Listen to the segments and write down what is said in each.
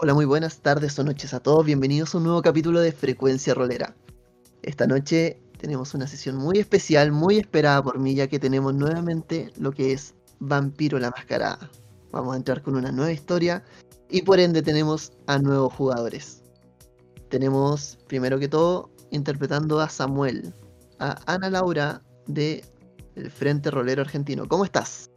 Hola, muy buenas tardes o noches a todos. Bienvenidos a un nuevo capítulo de Frecuencia Rolera. Esta noche tenemos una sesión muy especial, muy esperada por mí, ya que tenemos nuevamente lo que es Vampiro la Mascarada. Vamos a entrar con una nueva historia y por ende tenemos a nuevos jugadores. Tenemos, primero que todo, interpretando a Samuel, a Ana Laura de el Frente Rolero Argentino. ¿Cómo estás?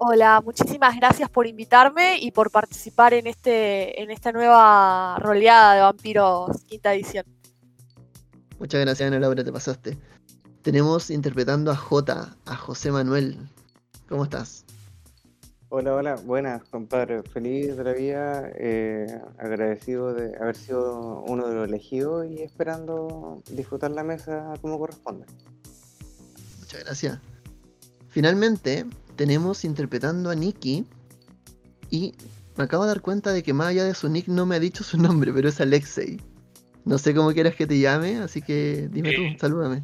Hola, muchísimas gracias por invitarme y por participar en, este, en esta nueva roleada de Vampiros quinta edición. Muchas gracias, Ana Laura, te pasaste. Tenemos interpretando a J, a José Manuel. ¿Cómo estás? Hola, hola, buenas, compadre. Feliz de la vida, eh, agradecido de haber sido uno de los elegidos y esperando disfrutar la mesa como corresponde. Muchas gracias. Finalmente, tenemos interpretando a Nikki y me acabo de dar cuenta de que más allá de su nick no me ha dicho su nombre, pero es Alexei. No sé cómo quieras que te llame, así que dime tú, salúdame.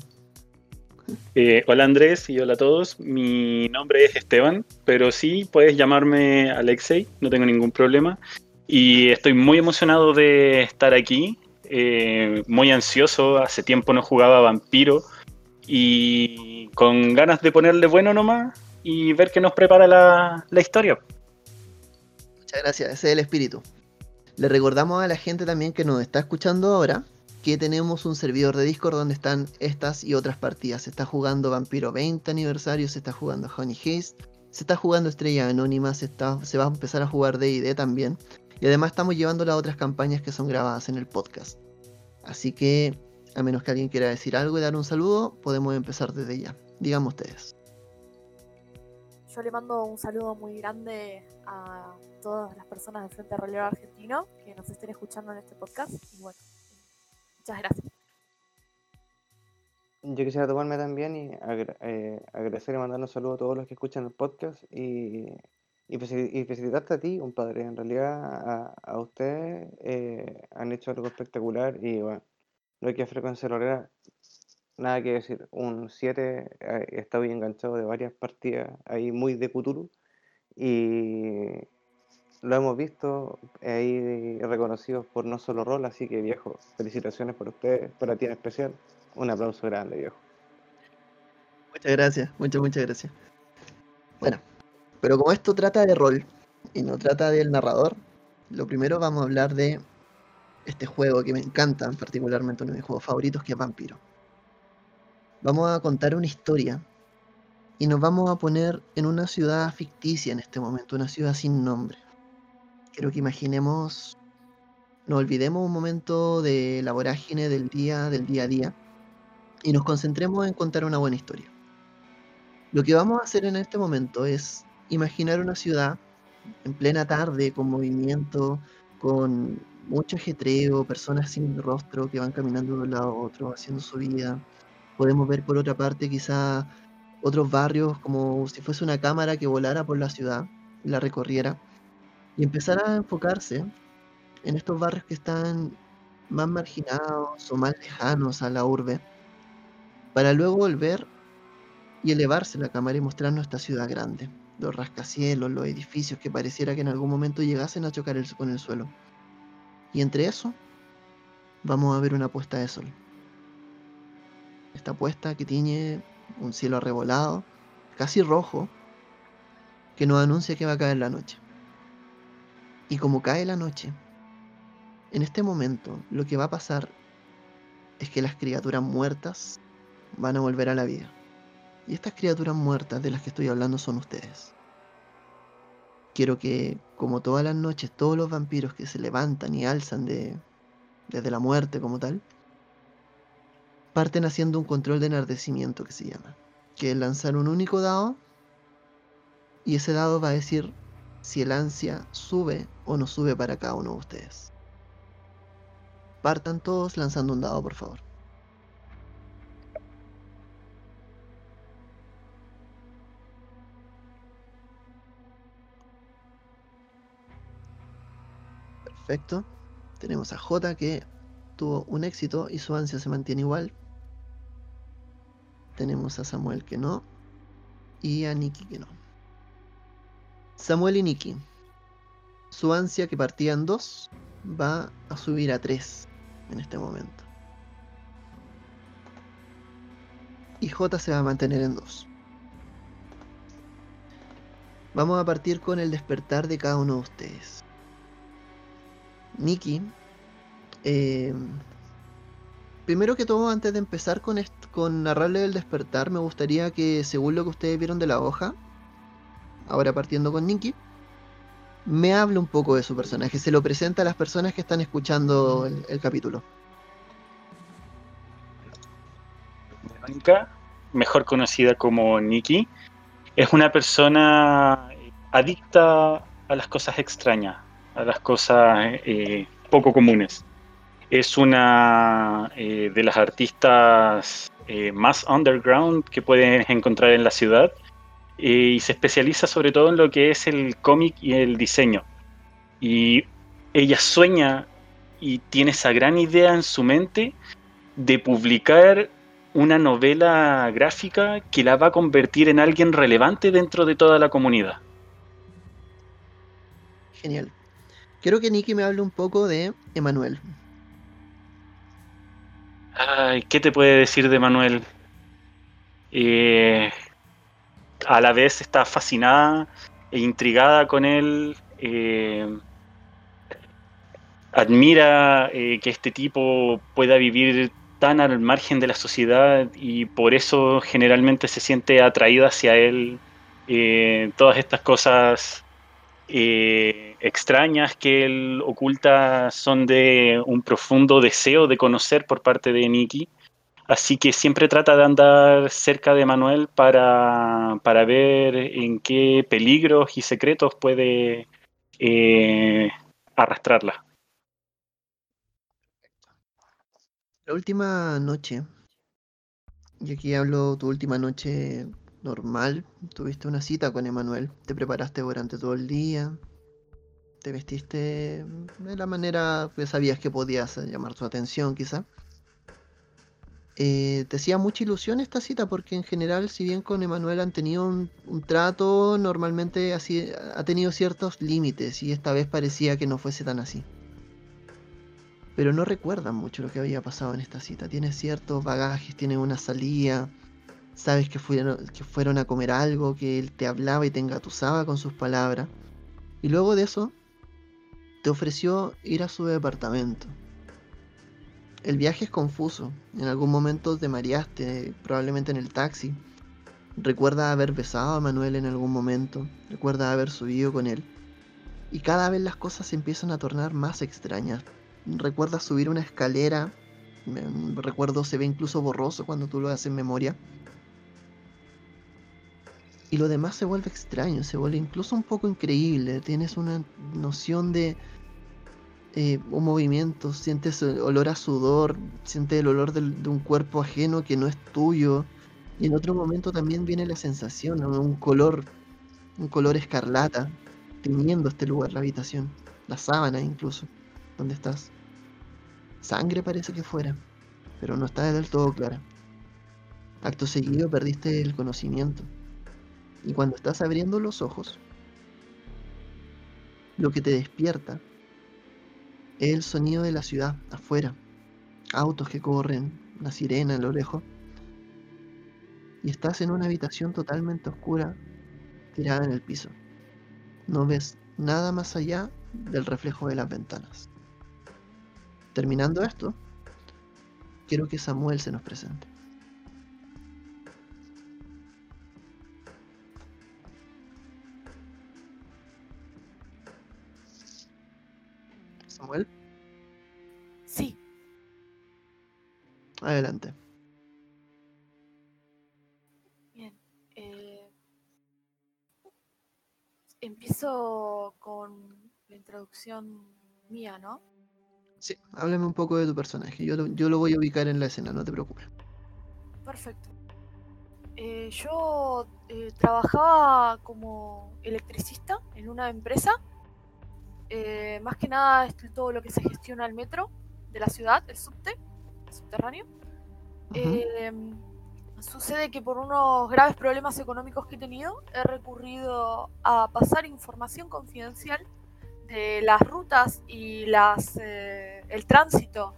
Eh, hola Andrés y hola a todos. Mi nombre es Esteban, pero sí puedes llamarme Alexei, no tengo ningún problema. Y estoy muy emocionado de estar aquí, eh, muy ansioso. Hace tiempo no jugaba Vampiro y con ganas de ponerle bueno nomás y ver qué nos prepara la, historia. Muchas gracias, ese es el espíritu. Le recordamos a la gente también que nos está escuchando ahora que tenemos un servidor de Discord donde están estas y otras partidas. Se está jugando Vampiro 20 aniversario, se está jugando Honey Haste, se está jugando Estrella Anónima, se, va a empezar a jugar DD también. Y además estamos llevando las otras campañas que son grabadas en el podcast. Así que, a menos que alguien quiera decir algo y dar un saludo, podemos empezar desde ya. Díganme ustedes. Yo le mando un saludo muy grande a todas las personas del Frente Rolero Argentino que nos estén escuchando en este podcast. Y bueno, Muchas gracias. Yo quisiera tomarme también y eh, agradecer y mandar un saludo a todos los que escuchan el podcast y, y, felicitarte a ti, compadre. En realidad, a, ustedes eh, han hecho algo espectacular y bueno, no hay que frecuencia rolera, nada que decir. Un 7 eh, está bien enganchado de varias partidas ahí muy de Cthulhu y lo hemos visto ahí reconocidos por no solo rol, así que viejo, felicitaciones por ustedes, para ti en especial. Un aplauso grande, viejo. Muchas gracias, muchas, muchas gracias. Bueno, pero como esto trata de rol y no trata del narrador, lo primero vamos a hablar de este juego que me encanta, particularmente uno de mis juegos favoritos, que es Vampiro. Vamos a contar una historia y nos vamos a poner en una ciudad ficticia en este momento, una ciudad sin nombre quiero que imaginemos, nos olvidemos un momento de la vorágine del día, del día a día, y nos concentremos en contar una buena historia. Lo que vamos a hacer en este momento es imaginar una ciudad en plena tarde, con movimiento, con mucho ajetreo, personas sin rostro que van caminando de un lado a otro, haciendo su vida. Podemos ver por otra parte quizá otros barrios como si fuese una cámara que volara por la ciudad la recorriera y empezar a enfocarse en estos barrios que están más marginados o más lejanos a la urbe, para luego volver y elevarse la cámara y mostrar nuestra ciudad grande, los rascacielos, los edificios que pareciera que en algún momento llegasen a chocar con el suelo. Y entre eso, vamos a ver una puesta de sol. Esta puesta que tiene un cielo arrebolado, casi rojo, que nos anuncia que va a caer la noche. Y como cae la noche, en este momento lo que va a pasar es que las criaturas muertas van a volver a la vida. Y estas criaturas muertas de las que estoy hablando son ustedes. Quiero que, como todas las noches, todos los vampiros que se levantan y alzan de, desde la muerte como tal, parten haciendo un control de enardecimiento que se llama. Que es lanzar un único dado y ese dado va a decir si el ansia sube o no sube para cada uno de ustedes. Partan todos lanzando un dado, por favor. Perfecto. Tenemos a J que tuvo un éxito y su ansia se mantiene igual. Tenemos a Samuel que no. Y a Nikki que no. Samuel y Nikki. su ansia que partía en 2 va a subir a 3 en este momento. Y J se va a mantener en 2. Vamos a partir con el despertar de cada uno de ustedes. Nikki, eh, primero que todo, antes de empezar con, con narrarle el despertar, me gustaría que, según lo que ustedes vieron de la hoja, ahora partiendo con Nikki, me hable un poco de su personaje, se lo presenta a las personas que están escuchando el, capítulo. Blanca, mejor conocida como Nikki, es una persona adicta a las cosas extrañas, a las cosas eh, poco comunes. Es una eh, de las artistas eh, más underground que puedes encontrar en la ciudad y se especializa sobre todo en lo que es el cómic y el diseño. Y ella sueña y tiene esa gran idea en su mente de publicar una novela gráfica que la va a convertir en alguien relevante dentro de toda la comunidad. Genial. Quiero que Nicky me hable un poco de Emanuel. Ay, ¿qué te puede decir de Emanuel? Eh, a la vez está fascinada e intrigada con él. Eh, admira eh, que este tipo pueda vivir tan al margen de la sociedad y por eso generalmente se siente atraída hacia él. todas estas cosas eh, extrañas que él oculta son de un profundo deseo de conocer por parte de Nicky. Así que siempre trata de andar cerca de Manuel para, para ver en qué peligros y secretos puede eh, arrastrarla. La última noche, y aquí hablo tu última noche normal, tuviste una cita con Emanuel, te preparaste durante todo el día, te vestiste de la manera que sabías que podías llamar su atención quizá. Eh, te hacía mucha ilusión esta cita porque en general, si bien con Emanuel han tenido un, trato, normalmente así, ha tenido ciertos límites y esta vez parecía que no fuese tan así. Pero no recuerdan mucho lo que había pasado en esta cita. Tiene ciertos bagajes, tiene una salida, Sabes que fueron, que fueron a comer algo, que él te hablaba y te engatusaba con sus palabras. Y luego de eso, te ofreció ir a su departamento. El viaje es confuso. En algún momento te mareaste, probablemente en el taxi. Recuerda haber besado a Manuel en algún momento. Recuerda haber subido con él. Y cada vez las cosas se empiezan a tornar más extrañas. Recuerda subir una escalera. Recuerdo se ve incluso borroso cuando tú lo haces en memoria y lo demás se vuelve extraño, se vuelve incluso un poco increíble. Tienes una noción de eh, un movimiento, sientes olor a sudor, sientes el olor de un cuerpo ajeno que no es tuyo. Y en otro momento también viene la sensación, un color, un color escarlata, teniendo este lugar, la habitación, la sábana incluso, donde estás. Sangre parece que fuera, pero no está del todo clara. Acto seguido perdiste el conocimiento. Y cuando estás abriendo los ojos, lo que te despierta es el sonido de la ciudad afuera. Autos que corren, una sirena a lo lejos. Y estás en una habitación totalmente oscura, tirada en el piso. No ves nada más allá del reflejo de las ventanas. Terminando esto, quiero que Samuel se nos presente. Samuel. Sí. Adelante. Bien. Eh, empiezo con la introducción mía, ¿no? Sí, háblame un poco de tu personaje. Yo lo, yo lo voy a ubicar en la escena, no te preocupes. Perfecto. Eh, yo eh, trabajaba como electricista en una empresa eh, más que nada es todo lo que se gestiona el metro de la ciudad, el subte, el subterráneo. Em, sucede que por unos graves problemas económicos que he tenido, he recurrido a pasar información confidencial de las rutas y las, eh, el tránsito,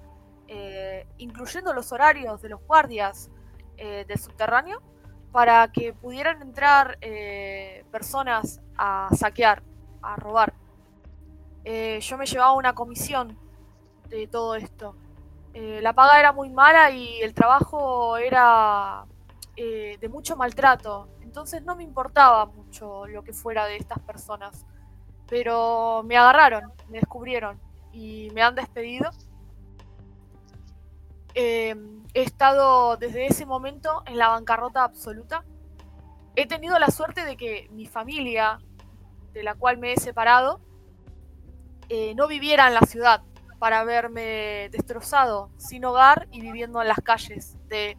eh, incluyendo los horarios de los guardias eh, del subterráneo, para que pudieran entrar personas a saquear, a robar. Yo me llevaba una comisión de todo esto. la paga era muy mala y el trabajo era de mucho maltrato. Entonces no me importaba mucho lo que fuera de estas personas pero me agarraron, me descubrieron y me han despedido. Em, he estado desde ese momento en la bancarrota absoluta. He tenido la suerte de que mi familia, de la cual me he separado, eh, no viviera en la ciudad para verme destrozado, sin hogar y viviendo en las calles, de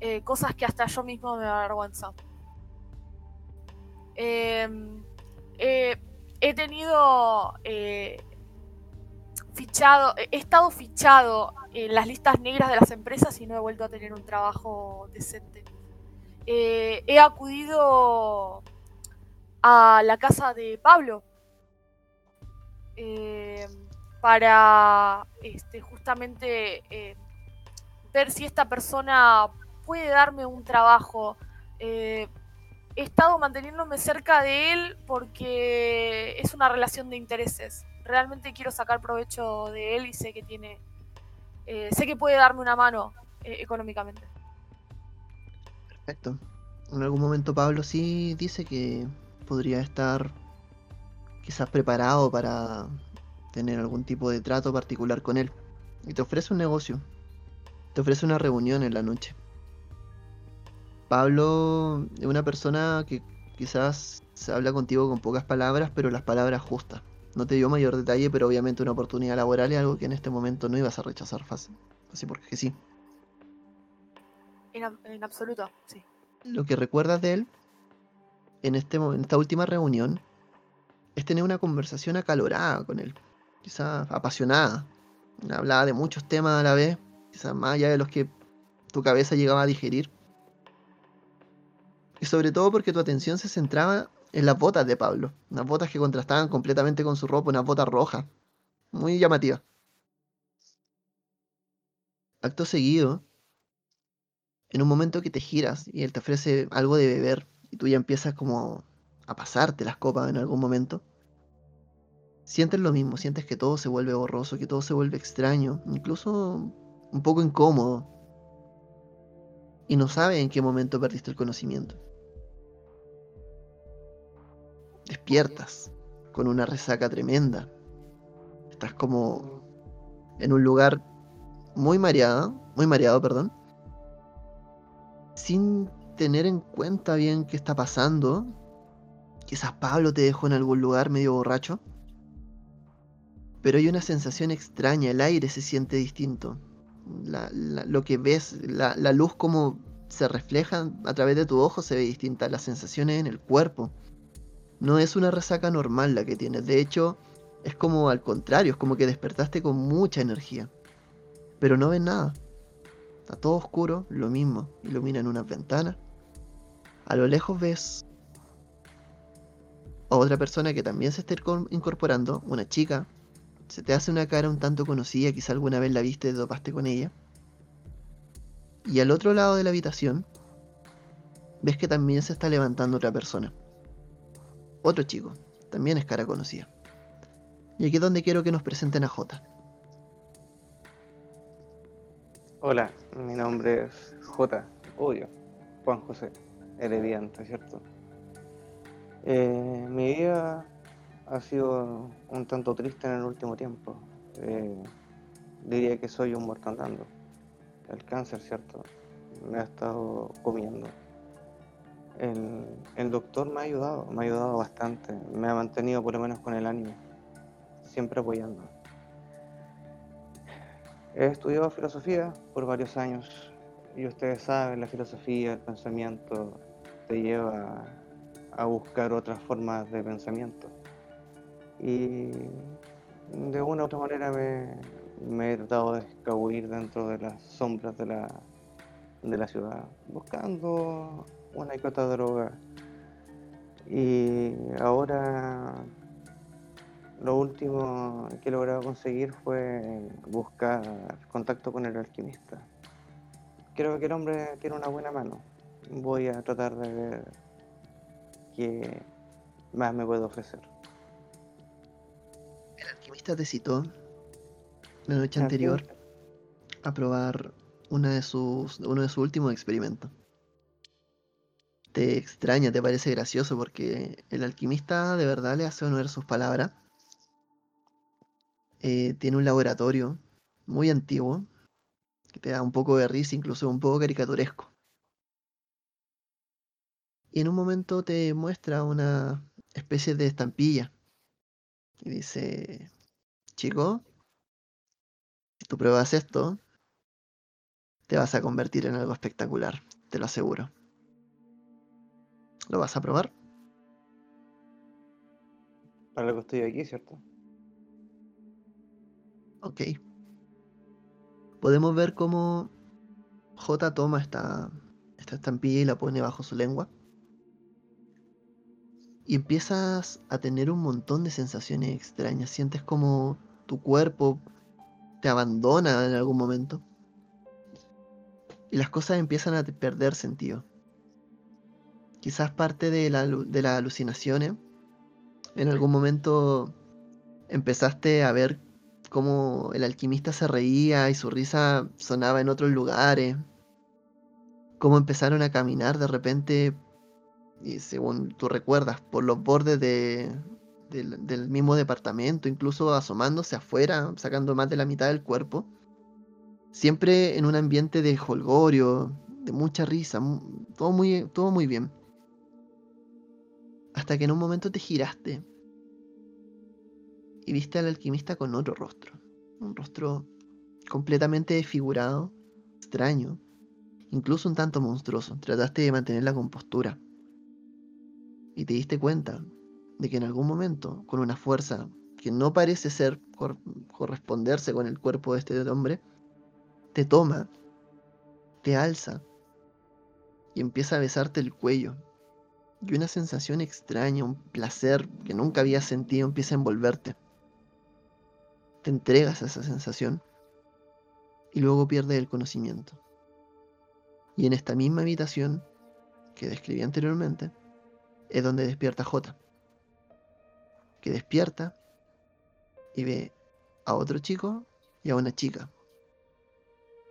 eh, cosas que hasta yo mismo me avergüenzan. Em, eh, he tenido fichado, he estado fichado en las listas negras de las empresas y no he vuelto a tener un trabajo decente. He acudido a la casa de Pablo eh, para este, justamente ver si esta persona puede darme un trabajo he estado manteniéndome cerca de él porque es una relación de intereses. Realmente quiero sacar provecho de él y sé que tiene, eh, sé que puede darme una mano eh, económicamente. Perfecto. En algún momento Pablo sí dice que podría estar quizás preparado para tener algún tipo de trato particular con él. Y te ofrece un negocio. Te ofrece una reunión en la noche. Pablo es una persona que quizás se habla contigo con pocas palabras, pero las palabras justas. No te dio mayor detalle, pero obviamente una oportunidad laboral es algo que en este momento no ibas a rechazar fácil. Así porque sí. En, absoluto, sí. Lo que recuerdas de él en, este, en esta última reunión es tener una conversación acalorada con él, quizás apasionada. Hablaba de muchos temas a la vez, quizás más allá de los que tu cabeza llegaba a digerir. Y sobre todo porque tu atención se centraba en las botas de Pablo. Unas botas que contrastaban completamente con su ropa, unas botas rojas. Muy llamativas. Acto seguido, en un momento que te giras y él te ofrece algo de beber y tú ya empiezas como a pasarte las copas en algún momento, sientes lo mismo, sientes que todo se vuelve borroso, que todo se vuelve extraño, incluso un poco incómodo. Y no sabes en qué momento perdiste el conocimiento despiertas con una resaca tremenda. Estás como en un lugar muy mareado, muy mareado, perdón, sin tener en cuenta bien qué está pasando. Quizás Pablo te dejó en algún lugar medio borracho. Pero hay una sensación extraña, el aire se siente distinto. lo que ves, la, la luz como se refleja a través de tu ojo se ve distinta, las sensaciones en el cuerpo no es una resaca normal la que tienes. De hecho, es como al contrario, es como que despertaste con mucha energía. Pero no ves nada. Está todo oscuro, lo mismo. Iluminan unas ventanas. A lo lejos ves otra persona que también se está incorporando, una chica. Se te hace una cara un tanto conocida, quizá alguna vez la viste y topaste con ella. Y al otro lado de la habitación, ves que también se está levantando otra persona. Otro chico, también es cara conocida. Y aquí es donde quiero que nos presenten a J. Hola, mi nombre es J. Odio, Juan José Herediante, ¿cierto? Eh, mi vida ha sido un tanto triste en el último tiempo. Eh, diría que soy un muerto andando. El cáncer, ¿cierto? Me ha estado comiendo el, doctor me ha ayudado, me ha ayudado bastante, me ha mantenido por lo menos con el ánimo, siempre apoyando. He estudiado filosofía por varios años y ustedes saben, la filosofía, el pensamiento te lleva a buscar otras formas de pensamiento. Y de una u otra manera me, he tratado de escabullir dentro de las sombras de la, de la ciudad, buscando una y droga. Y ahora lo último que he logrado conseguir fue buscar contacto con el alquimista. Creo que el hombre tiene una buena mano. Voy a tratar de ver qué más me puede ofrecer. El alquimista te citó la noche anterior a probar una de sus, uno de sus últimos experimentos. Te extraña, te parece gracioso porque el alquimista de verdad le hace honor a sus palabras. Eh, tiene un laboratorio muy antiguo que te da un poco de risa, incluso un poco caricaturesco. Y en un momento te muestra una especie de estampilla y dice, chico, si tú pruebas esto, te vas a convertir en algo espectacular, te lo aseguro. ¿Lo vas a probar? Para lo que estoy aquí, ¿cierto? Ok. Podemos ver cómo J toma esta, esta estampilla y la pone bajo su lengua. Y empiezas a tener un montón de sensaciones extrañas. Sientes como tu cuerpo te abandona en algún momento. Y las cosas empiezan a perder sentido. Quizás parte de, la, de las alucinaciones. En algún momento empezaste a ver cómo el alquimista se reía y su risa sonaba en otros lugares. Cómo empezaron a caminar de repente, y según tú recuerdas, por los bordes de, del, mismo departamento, incluso asomándose afuera, sacando más de la mitad del cuerpo. Siempre en un ambiente de holgorio, de mucha risa, todo muy, todo muy bien. Hasta que en un momento te giraste y viste al alquimista con otro rostro. Un rostro completamente desfigurado, extraño, incluso un tanto monstruoso. Trataste de mantener la compostura. Y te diste cuenta de que en algún momento, con una fuerza que no parece ser cor- corresponderse con el cuerpo de este hombre, te toma, te alza y empieza a besarte el cuello. Y una sensación extraña, un placer que nunca habías sentido empieza a envolverte. Te entregas a esa sensación y luego pierdes el conocimiento. Y en esta misma habitación que describí anteriormente es donde despierta J. Que despierta y ve a otro chico y a una chica.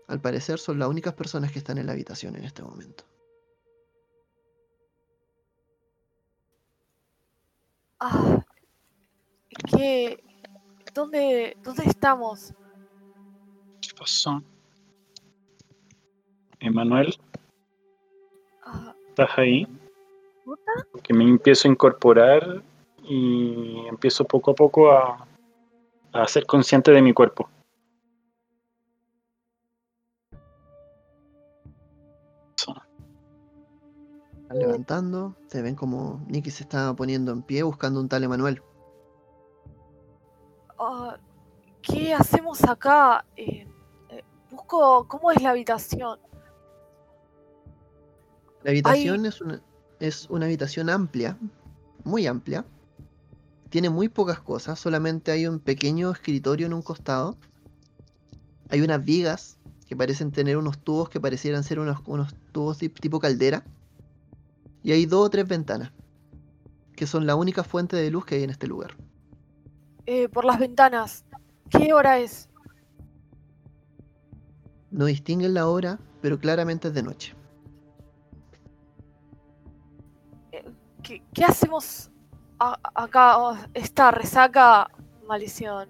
Al parecer son las únicas personas que están en la habitación en este momento. Ah, ¿qué? ¿Dónde, dónde estamos? ¿Qué pasó? Emanuel, Ah, ¿estás ahí? ¿Puta? Que me empiezo a incorporar y empiezo poco a poco a, a ser consciente de mi cuerpo. Levantando, se ven como Nicky se está poniendo en pie buscando un tal Emanuel. ah, ¿Qué hacemos acá? Eh, eh, busco cómo es la habitación. La habitación es una, es una habitación amplia, muy amplia. Tiene muy pocas cosas, solamente hay un pequeño escritorio en un costado. Hay unas vigas que parecen tener unos tubos que parecieran ser unos, unos tubos tip- tipo caldera. Y hay dos o tres ventanas, que son la única fuente de luz que hay en este lugar. Eh, por las ventanas. ¿Qué hora es? No distinguen la hora, pero claramente es de noche. ¿Qué, qué hacemos a- acá? Oh, esta resaca, maldición.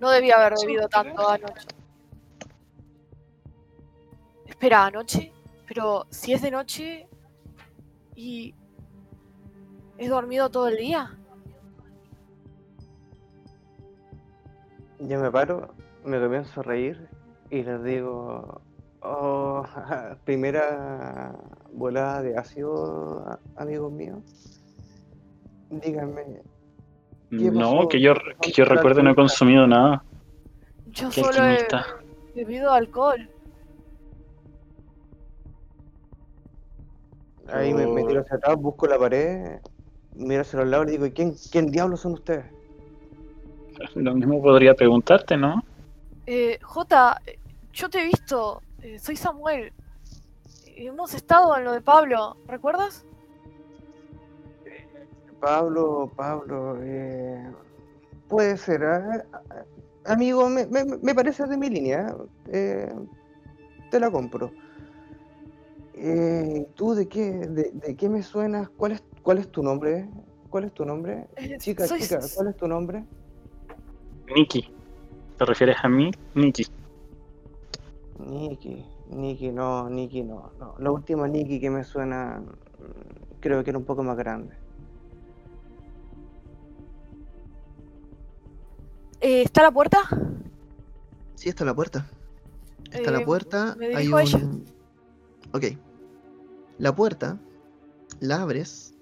No debía haber bebido tanto anoche. Espera, ¿anoche? Pero si es de noche y he dormido todo el día. Yo me paro, me comienzo a reír y les digo, oh, primera volada de ácido, amigos míos. Díganme, ¿Qué No, que yo, que yo recuerde no he consumido nada. Yo Qué solo he bebido alcohol. ahí me, me tiro hacia atrás, busco la pared, miro hacia los lados y digo, ¿quién, quién diablos son ustedes? Lo mismo podría preguntarte, ¿no? Eh, Jota, eh, yo te he visto. eh, soy Samuel. Hemos estado en lo de Pablo, ¿recuerdas? Pablo, Pablo, eh, puede ser. ah, Amigo, me, me, me parece de mi línea. eh, te la compro. Eh, ¿tú de qué, de, de qué me suenas? ¿Cuál es, cuál es tu nombre? ¿Cuál es tu nombre? Eh, Chica, soy- chica, ¿cuál es tu nombre? Nikki. ¿Te refieres a mí? Nikki. Nikki, Nikki, no, Nikki, no, no. La última Nikki que me suena, mm, creo que era un poco más grande. Eh, ¿Está la puerta? Sí, está la puerta. Está la Eh, puerta. me hay a ella. un. Ok. La puerta la abres.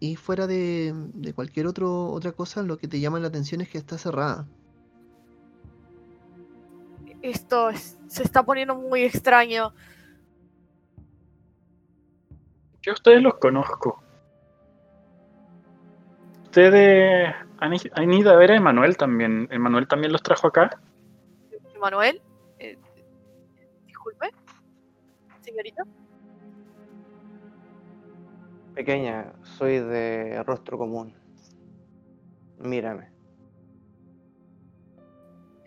Y fuera de, de cualquier otro, otra cosa, lo que te llama la atención es que está cerrada. Esto es- se está poniendo muy extraño. Yo a ustedes los conozco. Ustedes han, han ido a ver a Emanuel también. ¿Emanuel también los trajo acá? Manuel, eh, disculpe, señorita. Pequeña, soy de rostro común. Mírame.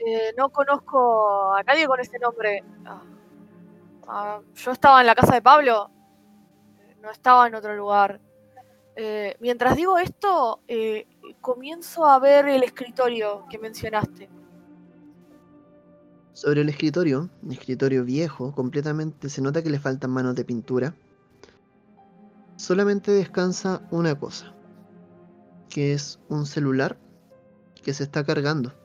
Eh, no conozco a nadie con ese nombre. Ah, ah, yo estaba en la casa de Pablo, no estaba en otro lugar. Eh, mientras digo esto, eh, comienzo a ver el escritorio que mencionaste. Sobre el escritorio, un escritorio viejo, completamente se nota que le faltan manos de pintura. Solamente descansa una cosa, que es un celular que se está cargando.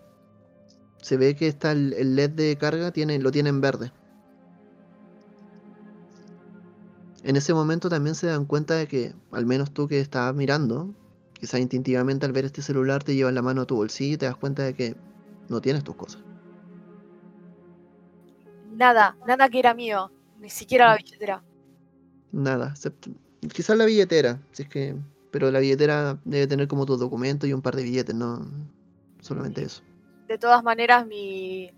Se ve que está el, el LED de carga tiene, lo tiene en verde. En ese momento también se dan cuenta de que, al menos tú que estabas mirando, quizás instintivamente al ver este celular te llevas la mano a tu bolsillo y te das cuenta de que no tienes tus cosas. Nada, nada que era mío, ni siquiera la billetera. Nada, excepto- quizás la billetera, si es que, pero la billetera debe tener como tus documentos y un par de billetes, no solamente eso. De todas maneras, mi,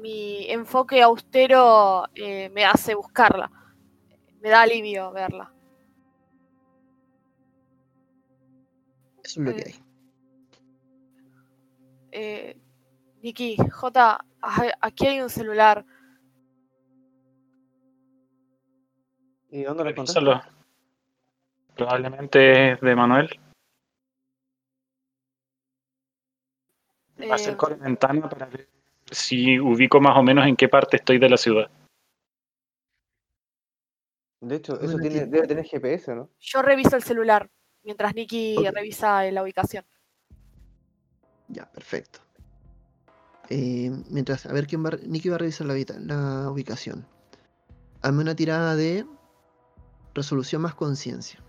mi enfoque austero eh, me hace buscarla. Me da alivio verla. Eso es lo que Eh, hay. Eh, Nikki, J, aj- aquí hay un celular. ¿Y dónde lo encontraste? Probablemente es de Manuel. Me Eh, acerco a la ventana para ver si ubico más o menos en qué parte estoy de la ciudad. De hecho, eso tiene, debe tener GPS, ¿no? Yo reviso el celular mientras Nikki Ok. revisa la ubicación. Ya, perfecto. Eh, mientras, a ver quién va, a- Nicky va a revisar la, la ubicación. Hazme una tirada de resolución más conciencia.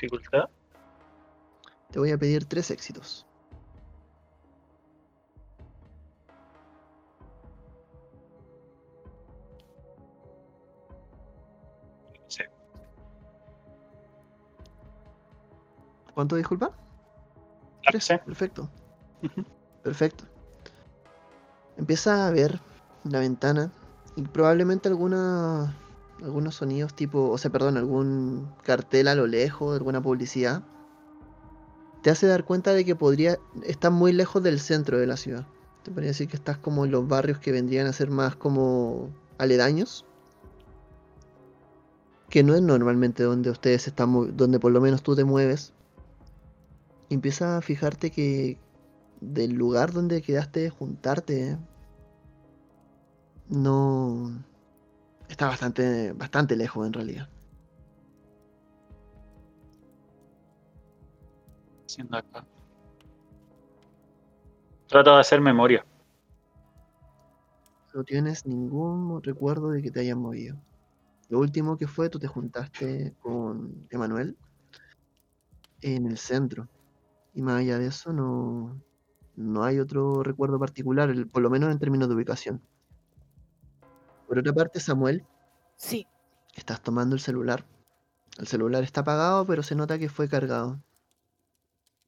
Dificultad. Te voy a pedir tres éxitos. Sí. ¿Cuánto disculpa? Ah, Tres, sí. perfecto. Perfecto. Empieza a ver la ventana y probablemente alguna, algunos sonidos tipo, o sea, perdón, algún cartel a lo lejos, alguna publicidad. Te hace dar cuenta de que podría estar muy lejos del centro de la ciudad. Te podría decir que estás como en los barrios que vendrían a ser más como aledaños. Que no es normalmente donde ustedes están, donde por lo menos tú te mueves. Y empiezas a fijarte que del lugar donde quedaste juntarte no está bastante bastante lejos en realidad. Haciendo acá. Trata de hacer memoria. No tienes ningún recuerdo de que te hayan movido. Lo último que fue, tú te juntaste con Emanuel en el centro. Y más allá de eso, no, no hay otro recuerdo particular, por lo menos en términos de ubicación. Por otra parte, Samuel, Sí. estás tomando el celular. El celular está apagado, pero se nota que fue cargado.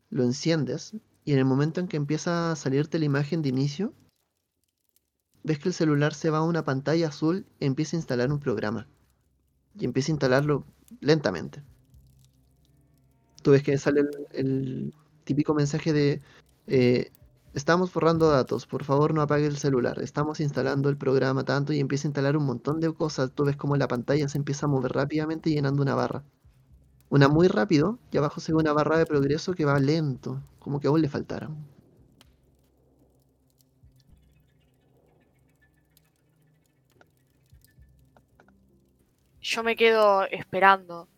Lo enciendes y en el momento en que empieza a salirte la imagen de inicio, ves que el celular se va a una pantalla azul y empieza a instalar un programa. Y empieza a instalarlo lentamente. Tú ves que sale el, el típico mensaje de eh, estamos borrando datos, por favor no apague el celular, estamos instalando el programa tanto y empieza a instalar un montón de cosas. Tú ves como la pantalla se empieza a mover rápidamente llenando una barra. Una muy rápido y abajo se ve una barra de progreso que va lento, como que aún le faltara. Yo me quedo esperando.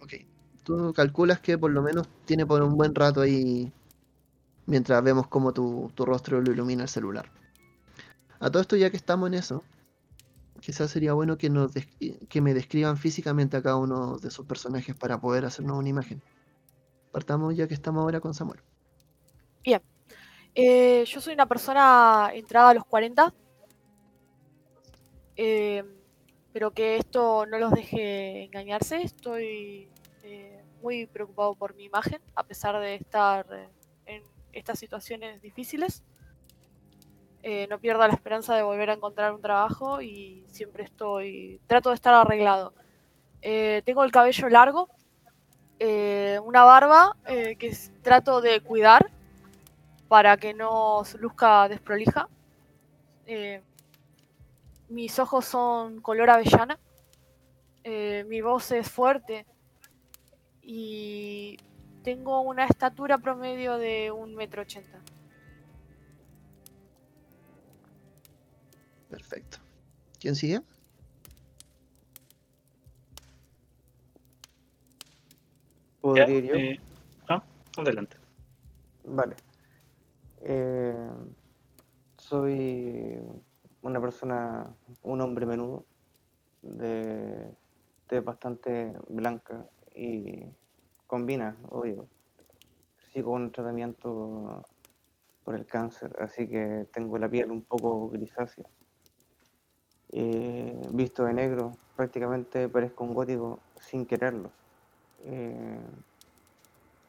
Ok. Tú calculas que por lo menos tiene por un buen rato ahí mientras vemos cómo tu, tu rostro lo ilumina el celular. A todo esto, ya que estamos en eso, quizás sería bueno que, nos que me describan físicamente a cada uno de sus personajes para poder hacernos una imagen. Partamos ya que estamos ahora con Samuel. Eh, yo soy una persona entrada a los 40, eh, pero que esto no los deje engañarse. Estoy eh, muy preocupado por mi imagen, a pesar de estar en estas situaciones difíciles. Eh, no pierdo la esperanza de volver a encontrar un trabajo y siempre estoy, trato de estar arreglado. Eh, tengo el cabello largo, eh, una barba eh, que trato de cuidar para que no luzca desprolija. Mis ojos son color avellana. Mi voz es fuerte. Y tengo una estatura promedio de un metro ochenta. Perfecto. ¿Quién sigue? ¿Podría ¿Ya? ir yo? Eh, ah, adelante. Vale. Eh, soy una persona, un hombre menudo, de, de bastante blanca y combina, obvio. Sigo un tratamiento por el cáncer, así que tengo la piel un poco grisácea. Eh, visto de negro, prácticamente parezco un gótico sin quererlo. Eh,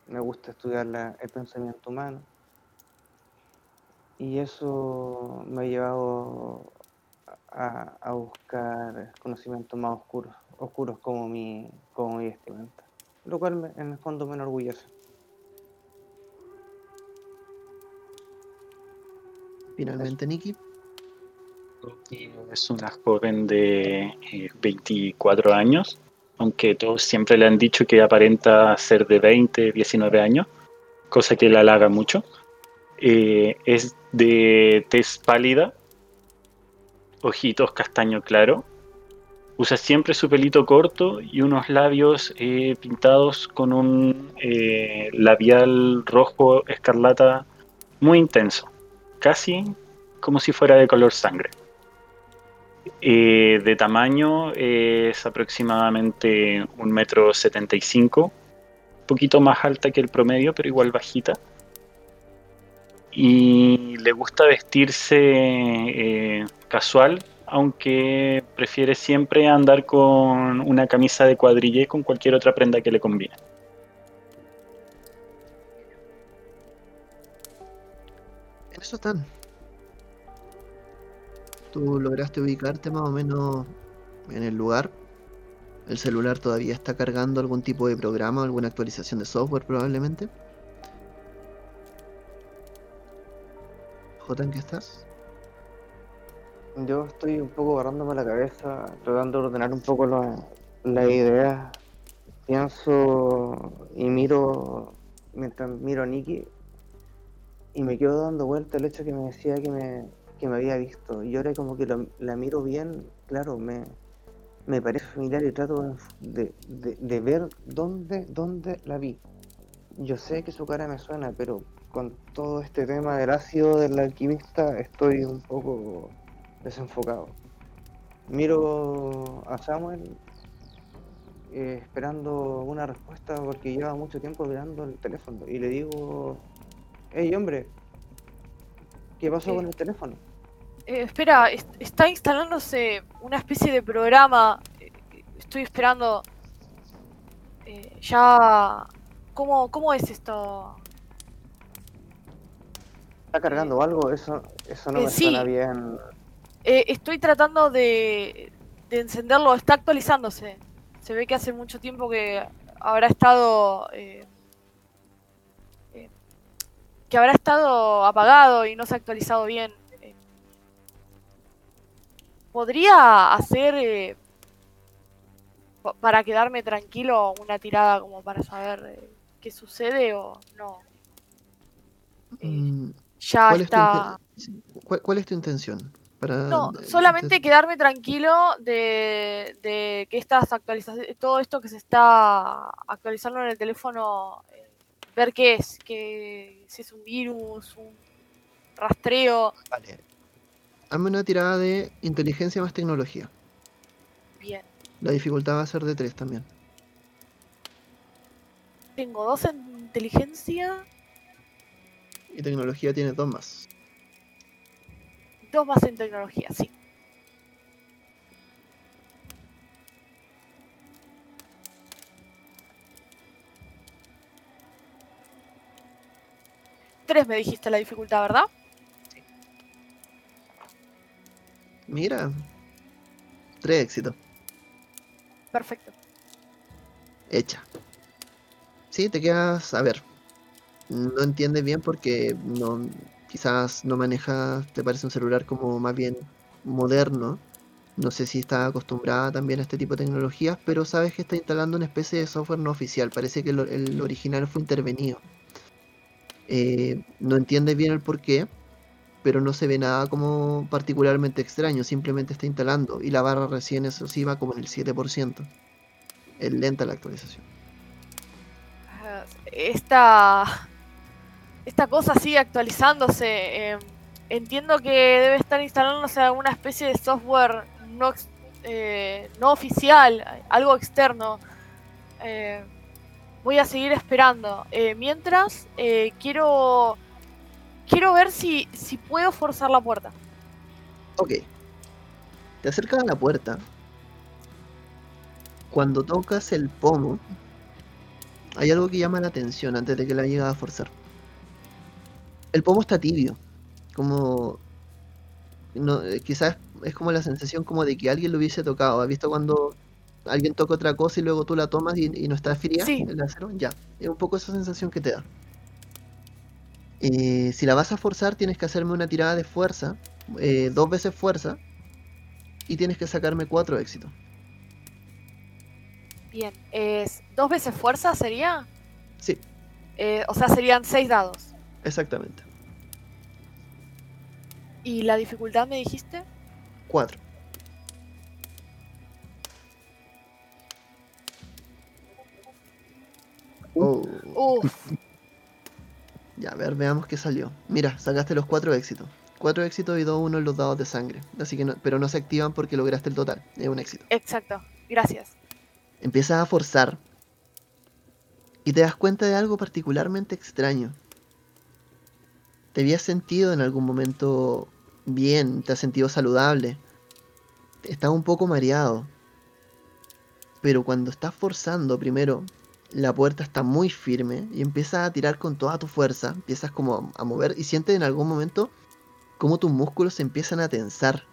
me gusta estudiar el pensamiento humano y eso me ha llevado a, a buscar conocimientos más oscuros, oscuros como mi, como mi vestimenta, lo cual me- en el fondo me enorgullece. Finalmente, Nikki. Es una joven de eh, 24 años, aunque todos siempre le han dicho que aparenta ser de 20, 19 años, cosa que la halaga mucho. Eh, es de tez pálida, ojitos castaño claro. Usa siempre su pelito corto y unos labios eh, pintados con un eh, labial rojo escarlata muy intenso, casi como si fuera de color sangre. Eh, de tamaño es aproximadamente un metro setenta y cinco, poquito más alta que el promedio, pero igual bajita. Y le gusta vestirse casual, aunque prefiere siempre andar con una camisa de cuadrille con cualquier otra prenda que le combine. En eso están. Tú lograste ubicarte más o menos en el lugar. El celular todavía está cargando algún tipo de programa, alguna actualización de software probablemente. J, ¿en qué estás? Yo estoy un poco agarrándome la cabeza, tratando de ordenar un poco la- las ideas. Pienso y miro, mientras miro a Nikki, y me quedo dando vuelta el hecho que me decía que me, que me había visto. Y ahora como que lo- la miro bien, claro, me, me parece familiar y trato de, de- de ver dónde, dónde la vi. Yo sé que su cara me suena, pero con todo este tema del ácido del alquimista estoy un poco desenfocado. Miro a Samuel eh, esperando una respuesta porque lleva mucho tiempo mirando el teléfono y le digo, hey hombre, ¿qué pasó con el teléfono? Eh, espera, est- está instalándose una especie de programa. eh, Estoy esperando. eh, ya. ¿Cómo, ¿Cómo es esto? ¿Está cargando algo? Eso, eso no me sí. suena bien. Eh, estoy tratando de, de encenderlo, está actualizándose. Se ve que hace mucho tiempo que habrá estado. eh, eh, que habrá estado apagado y no se ha actualizado bien. Eh, ¿Podría hacer. eh, pa- para quedarme tranquilo una tirada como para saber qué sucede o no? Mm, ya ¿cuál, es tu está. cuál es tu intención? Para, No, solamente quedarme tranquilo de, de que estas actualizaciones, todo esto que se está actualizando en el teléfono, eh, ver qué es, que si es un virus, un rastreo, Vale. Hazme una tirada de inteligencia más tecnología. bien. La dificultad va a ser de 3 también. Tengo dos en inteligencia, Y tecnología tiene dos más. Dos más en tecnología, sí. Tres me dijiste la dificultad, ¿verdad? Mira. Tres éxitos. Perfecto. Hecha. Sí, te quedas. A ver. No entiendes bien porque no. Quizás no manejas. Te parece un celular como más bien moderno. No sé si está acostumbrada también a este tipo de tecnologías, pero sabes que está instalando una especie de software no oficial. Parece que el, original fue intervenido. Eh, no entiendes bien el por qué, pero no se ve nada como particularmente extraño. Simplemente está instalando y la barra recién, eso sí, va como en el 7%. Es lenta la actualización. Eh, Esta, esta cosa sigue actualizándose. eh, entiendo que debe estar instalándose alguna especie de software no, eh, no oficial, algo externo. Eh, voy a seguir esperando. Eh, mientras, eh, quiero quiero ver si, si puedo forzar la puerta. Ok. Te acercas a la puerta. Cuando tocas el pomo, hay algo que llama la atención antes de que la llegas a forzar. El pomo está tibio. Como. No, eh, quizás es como la sensación como de que alguien lo hubiese tocado. ¿Has visto cuando alguien toca otra cosa y luego tú la tomas y, y no está fría Sí. el acero? Ya. Es un poco esa sensación que te da. Eh, si la vas a forzar, tienes que hacerme una tirada de fuerza. eh, dos veces fuerza. Y tienes que sacarme cuatro éxitos. Bien, es dos veces fuerza sería. Sí, Eh, o sea, serían seis dados. exactamente. ¿Y la dificultad me dijiste? Cuatro. Oh, Uf, ya, a ver, veamos qué salió. Mira, sacaste los cuatro éxitos. Cuatro éxitos y dos uno en los dados de sangre. Así que no, pero no se activan porque lograste el total. Es un éxito. exacto. Gracias. Empiezas a forzar. Y te das cuenta de algo particularmente extraño. Te habías sentido en algún momento bien, te has sentido saludable. Estás un poco mareado. Pero cuando estás forzando primero, la puerta está muy firme y empiezas a tirar con toda tu fuerza. Empiezas como a mover y sientes en algún momento como tus músculos se empiezan a tensar.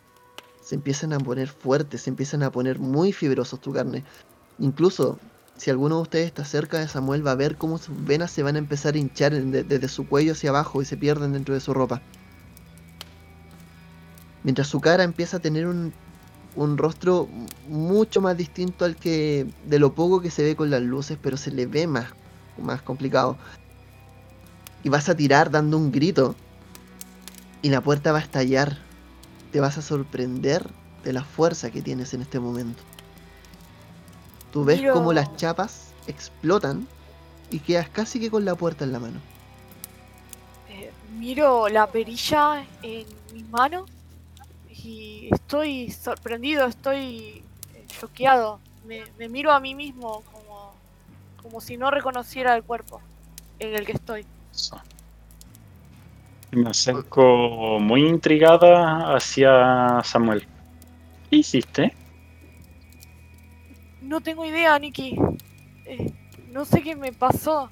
Se empiezan a poner fuertes, se empiezan a poner muy fibrosos tu carne. Incluso si alguno de ustedes está cerca de Samuel va a ver cómo sus venas se van a empezar a hinchar desde su cuello hacia abajo y se pierden dentro de su ropa. Mientras su cara empieza a tener un, un rostro mucho más distinto al que de lo poco que se ve con las luces, pero se le ve más, más complicado. Y vas a tirar dando un grito y la puerta va a estallar. Te vas a sorprender de la fuerza que tienes en este momento. Tú ves Miro- como las chapas explotan y quedas casi que con la puerta en la mano. Eh, miro la perilla en mi mano y estoy sorprendido, estoy eh, choqueado. Me, me miro a mí mismo como, como si no reconociera el cuerpo en el que estoy. Me acerco muy intrigada hacia Samuel. ¿Qué hiciste? No tengo idea, Nikki. Eh, no sé qué me pasó.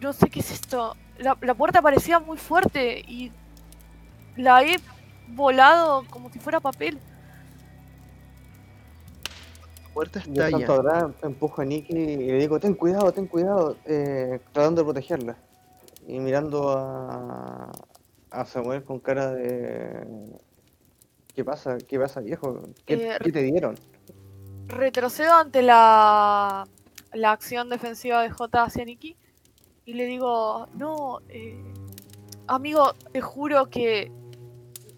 No sé qué es esto. La, la puerta parecía muy fuerte y la he volado como si fuera papel. La puerta Yo está allá. atrás, empujo a Nikki y le digo, ten cuidado, ten cuidado, eh, tratando de protegerla. Y mirando a, a Samuel con cara de... ¿Qué pasa? ¿Qué pasa, viejo? ¿Qué, Eh, qué te dieron? Retrocedo ante la, la acción defensiva de J hacia Nikki y le digo, no, eh, amigo, te juro que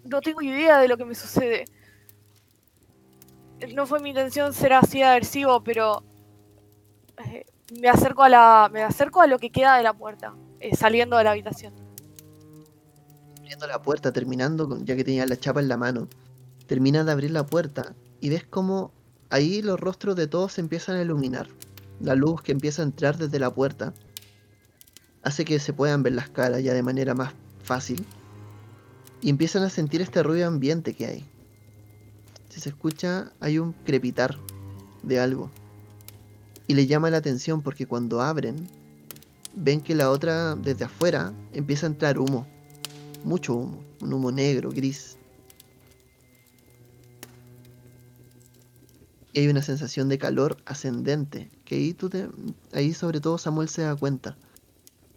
no tengo idea de lo que me sucede. No fue mi intención ser así aversivo, pero eh, me acerco a la, me acerco a lo que queda de la puerta, eh, saliendo de la habitación. abriendo la puerta, terminando, con- ya que tenía la chapa en la mano, termina de abrir la puerta y ves como ahí los rostros de todos se empiezan a iluminar. La luz que empieza a entrar desde la puerta hace que se puedan ver las caras ya de manera más fácil y empiezan a sentir este ruido ambiente que hay. Si se escucha, hay un crepitar de algo. Y le llama la atención porque cuando abren, ven que la otra, desde afuera, empieza a entrar humo mucho humo, un humo negro, gris. Y hay una sensación de calor ascendente, que ahí, tú te- ahí sobre todo Samuel se da cuenta.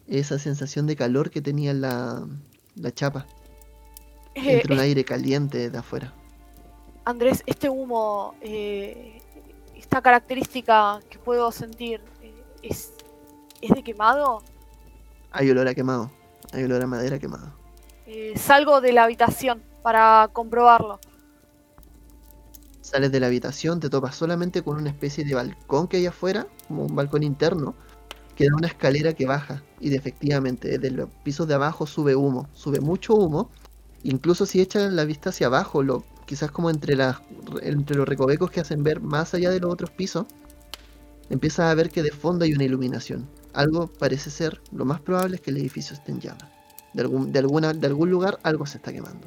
Esa sensación de calor que tenía la, la chapa. Eh, Entra un aire caliente de afuera. Andrés, este humo, eh, esta característica que puedo sentir, eh, ¿es, ¿es de quemado? Hay olor a quemado. Hay olor a madera quemada. Salgo de la habitación para comprobarlo. Sales de la habitación, te topas solamente con una especie de balcón que hay afuera, como un balcón interno, que da una escalera que baja. Y de- efectivamente, desde los pisos de abajo sube humo, sube mucho humo. Incluso si echas la vista hacia abajo, lo, quizás como entre, las, entre los recovecos que hacen ver más allá de los otros pisos, empiezas a ver que de fondo hay una iluminación. Algo parece ser, lo más probable es que el edificio esté en llamas. De algún, de, alguna, de algún lugar algo se está quemando.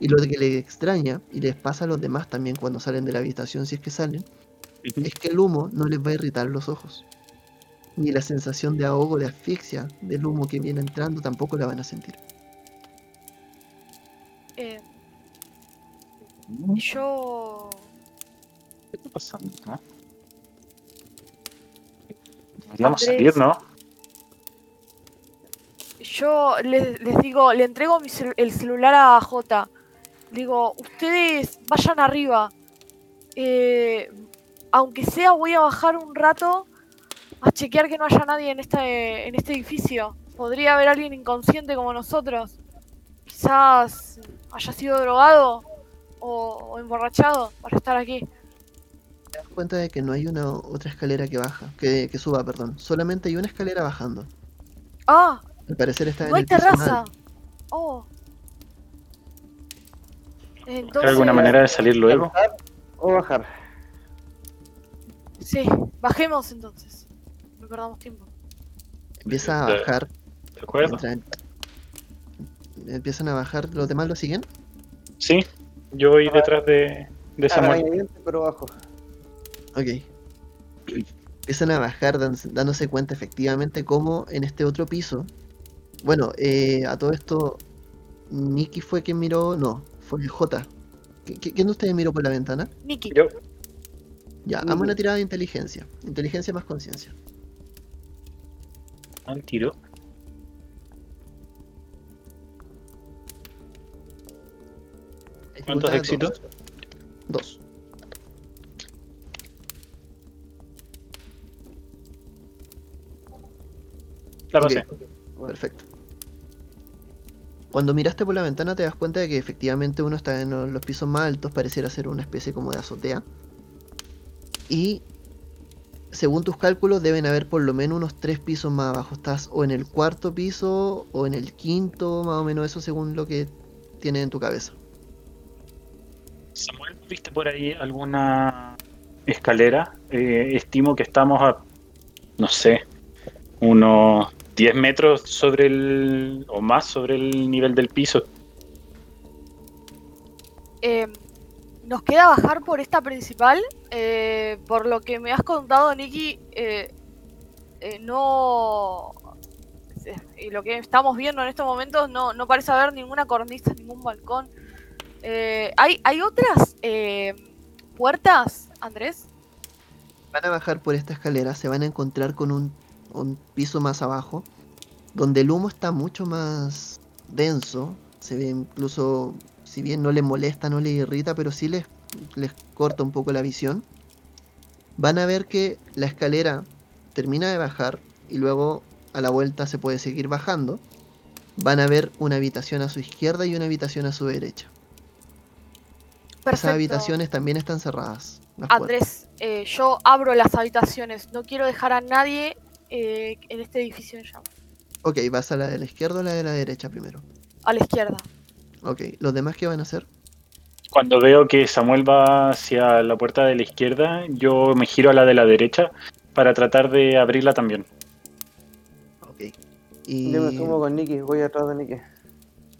Y lo que les extraña, y les pasa a los demás también cuando salen de la habitación, si es que salen, es que el humo no les va a irritar los ojos. Ni la sensación de ahogo, de asfixia del humo que viene entrando tampoco la van a sentir. Eh, yo... ¿Qué está pasando acá? Deberíamos Andrés. salir, ¿no? Yo les, les digo, le entrego mi cel- el celular a J. Digo, ustedes vayan arriba. Eh, aunque sea, voy a bajar un rato a chequear que no haya nadie en este, en este edificio. Podría haber alguien inconsciente como nosotros. Quizás haya sido drogado o, o emborrachado para estar aquí. Te das cuenta de que no hay una otra escalera que baja, que, que suba, perdón. Solamente hay una escalera bajando. Ah, Al parecer está no en hay el piso más terraza. Oh. ¿Hay Entonces, alguna manera de salir luego? O bajar. Sí, bajemos entonces. No perdamos tiempo. Empieza a bajar. ¿De acuerdo? Empiezan a bajar. ¿Los demás lo siguen? Sí, yo voy detrás de, de Samuel. pero bajo. Ok. Empiezan a bajar dan- dándose cuenta efectivamente cómo en este otro piso. Bueno, eh, a todo esto, Nicky fue quien miró. No, fue J. ¿Qui- qui- ¿Quién de ustedes miró por la ventana? Nikki, Yo, Ya, Nicky. hazme una tirada de inteligencia. Inteligencia más conciencia. al tiro. ¿Cuántos éxitos? Dos. Dos. La pasé. Perfecto. Cuando miraste por la ventana te das cuenta de que efectivamente uno está en los pisos más altos, pareciera ser una especie como de azotea. Y según tus cálculos deben haber por lo menos unos tres pisos más abajo. Estás o en el cuarto piso o en el quinto, más o menos eso según lo que tienes en tu cabeza. Samuel, ¿viste por ahí alguna escalera? Eh, estimo que estamos a, no sé, unos 10 metros sobre el. o más sobre el nivel del piso. Eh, nos queda bajar por esta principal. eh, por lo que me has contado, Nikki, eh, eh, no. Y lo que estamos viendo en estos momentos, no, no parece haber ninguna cornisa, ningún balcón. Eh, ¿hay, ¿Hay otras eh, puertas, Andrés? Van a bajar por esta escalera, se van a encontrar con un, piso más abajo, donde el humo está mucho más denso. Se ve incluso, si bien no les molesta, no les irrita, pero sí les corta un poco la visión. Van a ver que la escalera termina de bajar y luego a la vuelta se puede seguir bajando. Van a ver una habitación a su izquierda y una habitación a su derecha. Esas Perfecto. habitaciones también están cerradas. Andrés, eh, yo abro las habitaciones. No quiero dejar a nadie eh, en este edificio en llamas. Ok, vas a la de la izquierda o la de la derecha primero. A la izquierda. Ok, ¿los demás qué van a hacer? Cuando veo que Samuel va hacia la puerta de la izquierda, yo me giro a la de la derecha para tratar de abrirla también. Ok. Y... Yo me sumo con Nicky, voy atrás de Nicky.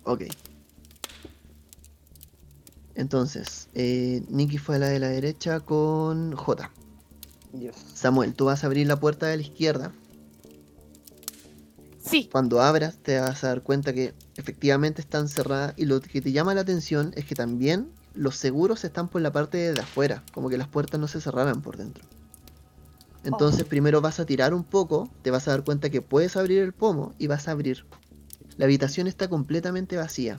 Ok. Entonces, eh, Nicky fue a la de la derecha con J. Yes. Samuel, tú vas a abrir la puerta de la izquierda. Sí, Cuando abras te vas a dar cuenta que efectivamente están cerradas y lo que te llama la atención es que también los seguros están por la parte de afuera, como que las puertas no se cerraran por dentro. Entonces primero vas a tirar un poco, te vas a dar cuenta que puedes abrir el pomo y vas a abrir. La habitación está completamente vacía.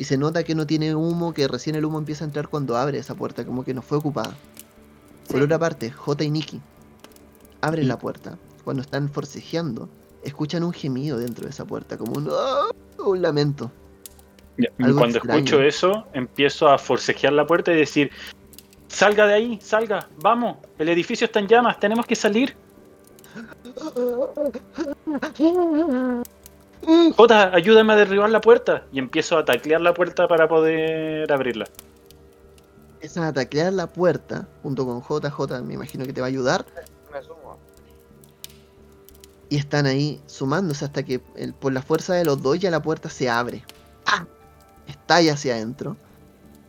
Y se nota que no tiene humo, que recién el humo empieza a entrar cuando abre esa puerta, como que no fue ocupada. Por otra parte, J y Nikki abren Y- la puerta. Cuando están forcejeando, escuchan un gemido dentro de esa puerta, como un, un lamento. Ya, Cuando extraño. escucho eso, empiezo a forcejear la puerta y decir, salga de ahí, salga, vamos, el edificio está en llamas, tenemos que salir. Jota, ayúdame a derribar la puerta. Y empiezo a taclear la puerta para poder abrirla. Empiezan a taclear la puerta junto con JJ, me imagino que te va a ayudar. Me sumo. Y están ahí sumándose hasta que el- por la fuerza de los dos ya la puerta se abre. ¡Ah! Estalla hacia adentro.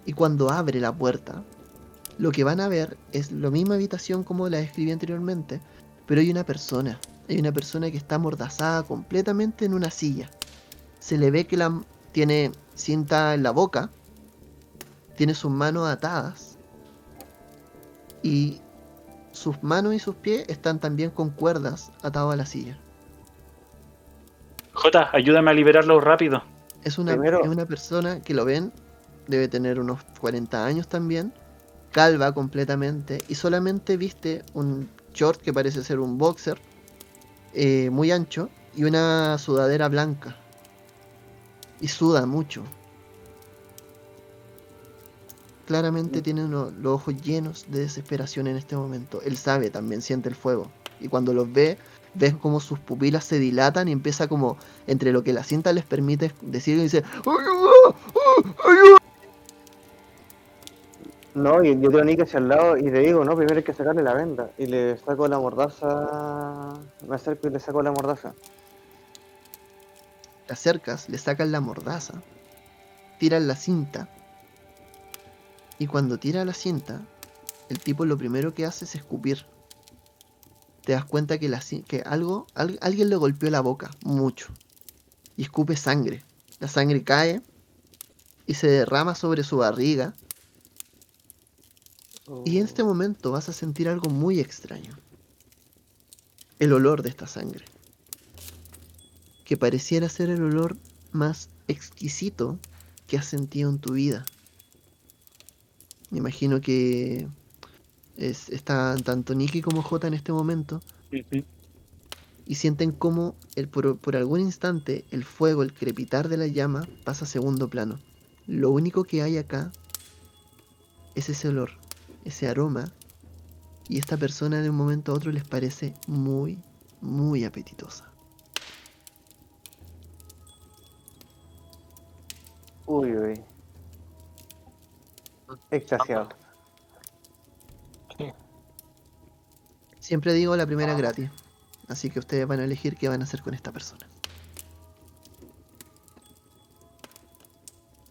Y cuando abre la puerta, lo que van a ver es la misma habitación como la describí anteriormente. Pero hay una persona. Hay una persona que está amordazada completamente en una silla. Se le ve que la, tiene cinta en la boca. Tiene sus manos atadas. Y sus manos y sus pies están también con cuerdas atados a la silla. Jota, ayúdame a liberarlo rápido. Es una, Primero- es una persona que lo ven, debe tener unos 40 años también, calva completamente y solamente viste un short que parece ser un boxer eh, muy ancho y una sudadera blanca. Y suda mucho. Claramente tiene uno- los ojos llenos de desesperación en este momento. Él sabe, también siente el fuego. Y cuando los ve, ves como sus pupilas se dilatan y empieza como, entre lo que la cinta les permite decir, y dice, "¡Ayuda! ¡Ah! ¡Ayuda!". No, y yo tiro a Nicky hacia el lado y le digo, no, primero hay que sacarle la venda. Y le saco la mordaza. Me acerco y le saco la mordaza. Te acercas, le sacan la mordaza, tiran la cinta. Y cuando tira la cinta, el tipo lo primero que hace es escupir. Te das cuenta que, la, que algo, al- alguien le golpeó la boca, mucho. Y escupe sangre. La sangre cae y se derrama sobre su barriga. Y en este momento vas a sentir algo muy extraño. El olor de esta sangre. Que pareciera ser el olor más exquisito que has sentido en tu vida. Me imagino que es, están tanto Nikki como J en este momento y sienten como el, por, por algún instante el fuego, el crepitar de la llama pasa a segundo plano. Lo único que hay acá es ese olor, ese aroma y esta persona de un momento a otro les parece muy, muy apetitosa. Uy, uy. Extasiado. Siempre digo la primera Ah. gratis. Así que ustedes van a elegir qué van a hacer con esta persona.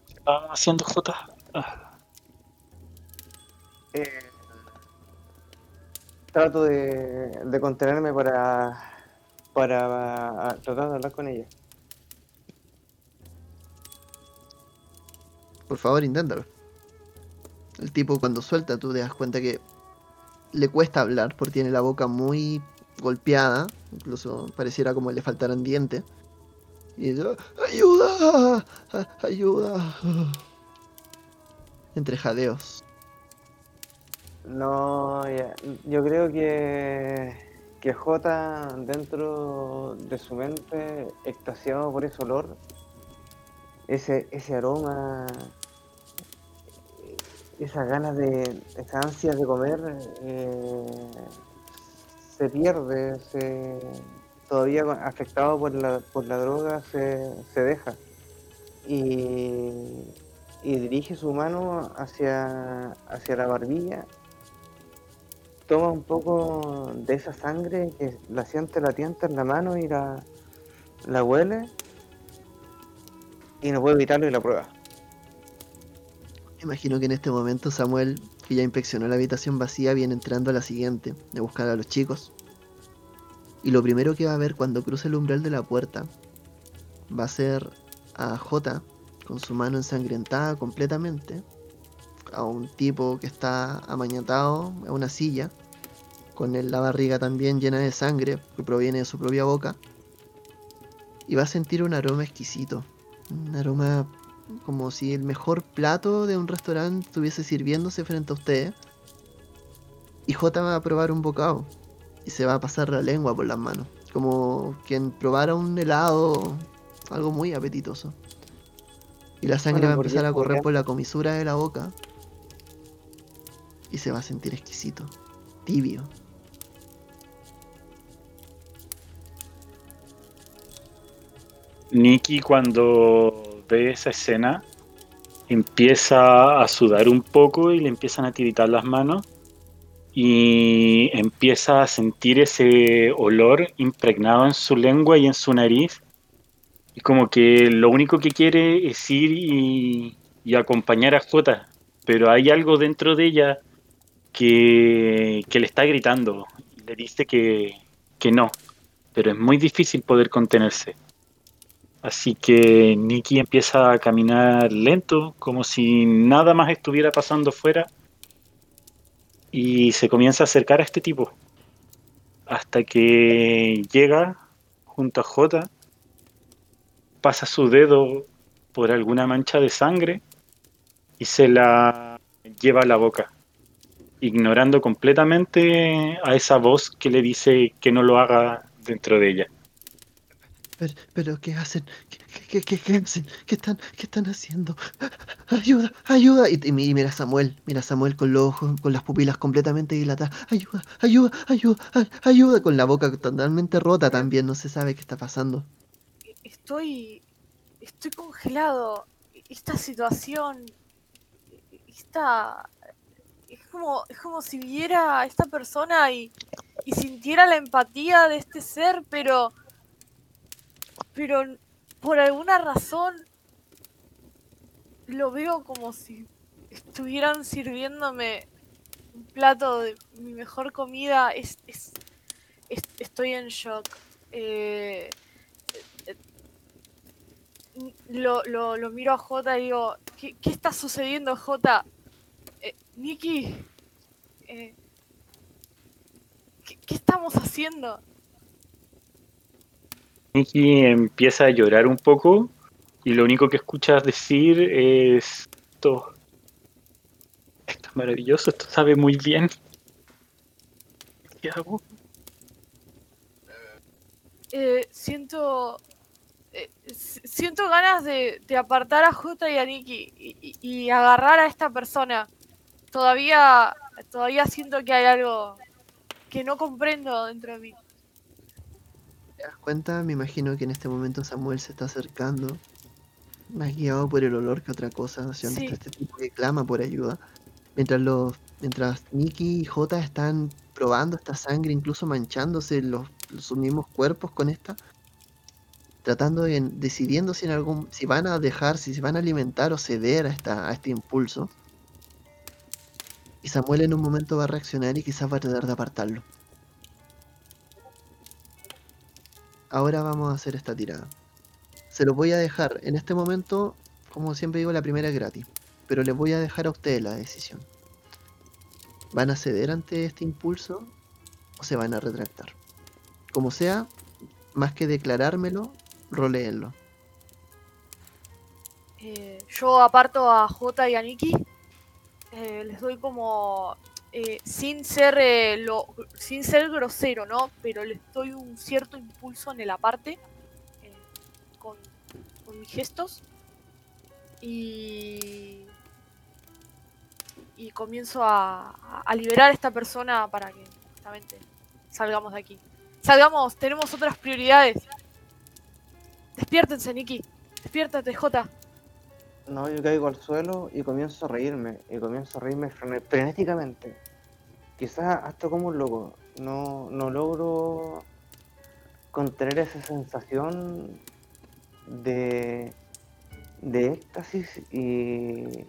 ¿Qué estaban haciendo Jota? Ah, Eh, trato de, de contenerme para, para ah, tratar de hablar con ella. Por favor, inténtalo. El tipo cuando suelta, tú te das cuenta que le cuesta hablar porque tiene la boca muy golpeada. Incluso pareciera como le faltaran dientes. Y dice, ¡ayuda! ¡A- ¡ayuda! Entre jadeos. No, yo creo que, que J dentro de su mente, extasiado por ese olor, ese, ese aroma, esas ganas de, esa ansia de comer, eh, se pierde, se, todavía afectado por la, por la droga, se, se deja. Y, y dirige su mano hacia, hacia la barbilla toma un poco de esa sangre que la siente latiente en la mano y la, la huele y no puede evitarlo y la prueba. Imagino que en este momento Samuel, que ya inspeccionó la habitación vacía, viene entrando a la siguiente, de buscar a los chicos. Y lo primero que va a ver cuando cruce el umbral de la puerta va a ser a J con su mano ensangrentada completamente, a un tipo que está amañatado a una silla, con el- la barriga también llena de sangre que proviene de su propia boca, y va a sentir un aroma exquisito, un aroma como si el mejor plato de un restaurante estuviese sirviéndose frente a ustedes. Y J va a probar un bocado y se va a pasar la lengua por las manos, como quien probara un helado, algo muy apetitoso. Y la sangre Bueno, va a empezar a correr por la comisura de la boca y se va a sentir exquisito, tibio. Nikki cuando ve esa escena empieza a sudar un poco y le empiezan a tiritar las manos y empieza a sentir ese olor impregnado en su lengua y en su nariz y como que lo único que quiere es ir y acompañar a Jota pero hay algo dentro de ella que, le está gritando le dice que, que no pero es muy difícil poder contenerse. Así que Nicky empieza a caminar lento, como si nada más estuviera pasando fuera, y se comienza a acercar a este tipo, hasta que llega junto a Jota, pasa su dedo por alguna mancha de sangre y se la lleva a la boca, ignorando completamente a esa voz que le dice que no lo haga dentro de ella. Pero, pero ¿qué hacen? ¿Qué, qué, qué, qué hacen? ¿Qué están, ¿Qué están haciendo? ¡Ayuda! ¡Ayuda! Y, y mi- y mira a Samuel, mira a Samuel con los ojos, con las pupilas completamente dilatadas. ¡Ayuda! ¡Ayuda! ¡Ayuda! ay- ¡Ayuda! Con la boca totalmente rota también, no se sabe qué está pasando. Estoy. Estoy congelado. Esta situación. Esta. Como, es como si viera a esta persona y, y sintiera la empatía de este ser, pero. Pero por alguna razón. Lo veo como si estuvieran sirviéndome un plato de mi mejor comida. Es, es- es- estoy en shock. Eh, lo, lo, lo miro a Jota y digo, ¿qué, qué está sucediendo, Jota? Nikki, eh, ¿qué, qué estamos haciendo? Nicky empieza a llorar un poco y lo único que escuchas decir es esto, esto es maravilloso, esto sabe muy bien. ¿Qué hago? Eh, siento. eh, siento ganas de, de apartar a Jota y a Nikki y, y- y agarrar a esta persona. Todavía, todavía siento que hay algo que no comprendo dentro de mí. ¿Te das cuenta? Me imagino que en este momento Samuel se está acercando, más guiado por el olor que otra cosa, hacia Sí. este tipo que clama por ayuda. Mientras los, mientras Nicky y Jota están probando esta sangre, incluso manchándose los, sus mismos cuerpos con esta, tratando de decidiendo si en algún si van a dejar, si se van a alimentar o ceder a esta a este impulso. Y Samuel en un momento va a reaccionar y quizás va a tratar de apartarlo. Ahora vamos a hacer esta tirada. Se los voy a dejar en este momento, como siempre digo, la primera es gratis, pero les voy a dejar a ustedes la decisión. ¿Van a ceder ante este impulso o se van a retractar? Como sea, más que declarármelo, roleenlo. Eh, yo aparto a J y a Nikki. Eh, les doy como. eh, sin ser eh, lo, sin ser grosero, ¿no? Pero les doy un cierto impulso en el aparte. eh, con, con mis gestos. Y. Y comienzo a, a- liberar a esta persona para que justamente salgamos de aquí. Salgamos, tenemos otras prioridades. Despiértense, Nikki. Despiértate, J. No, yo caigo al suelo y comienzo a reírme, y comienzo a reírme frenéticamente. Quizás hasta como un loco. No, no logro contener esa sensación de, de éxtasis y,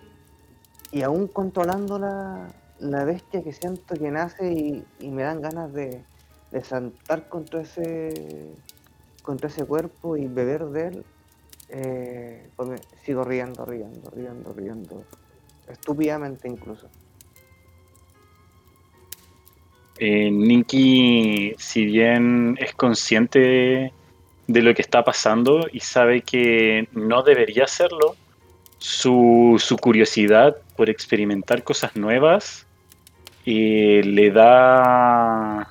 y aún controlando la, la bestia que siento que nace y, y me dan ganas de, de saltar contra ese, contra ese cuerpo y beber de él. Eh, come- sigo riendo, riendo, riendo, riendo. Estúpidamente incluso. Eh, si bien es consciente de lo que está pasando y sabe que no debería hacerlo, su, su curiosidad por experimentar cosas nuevas eh, le da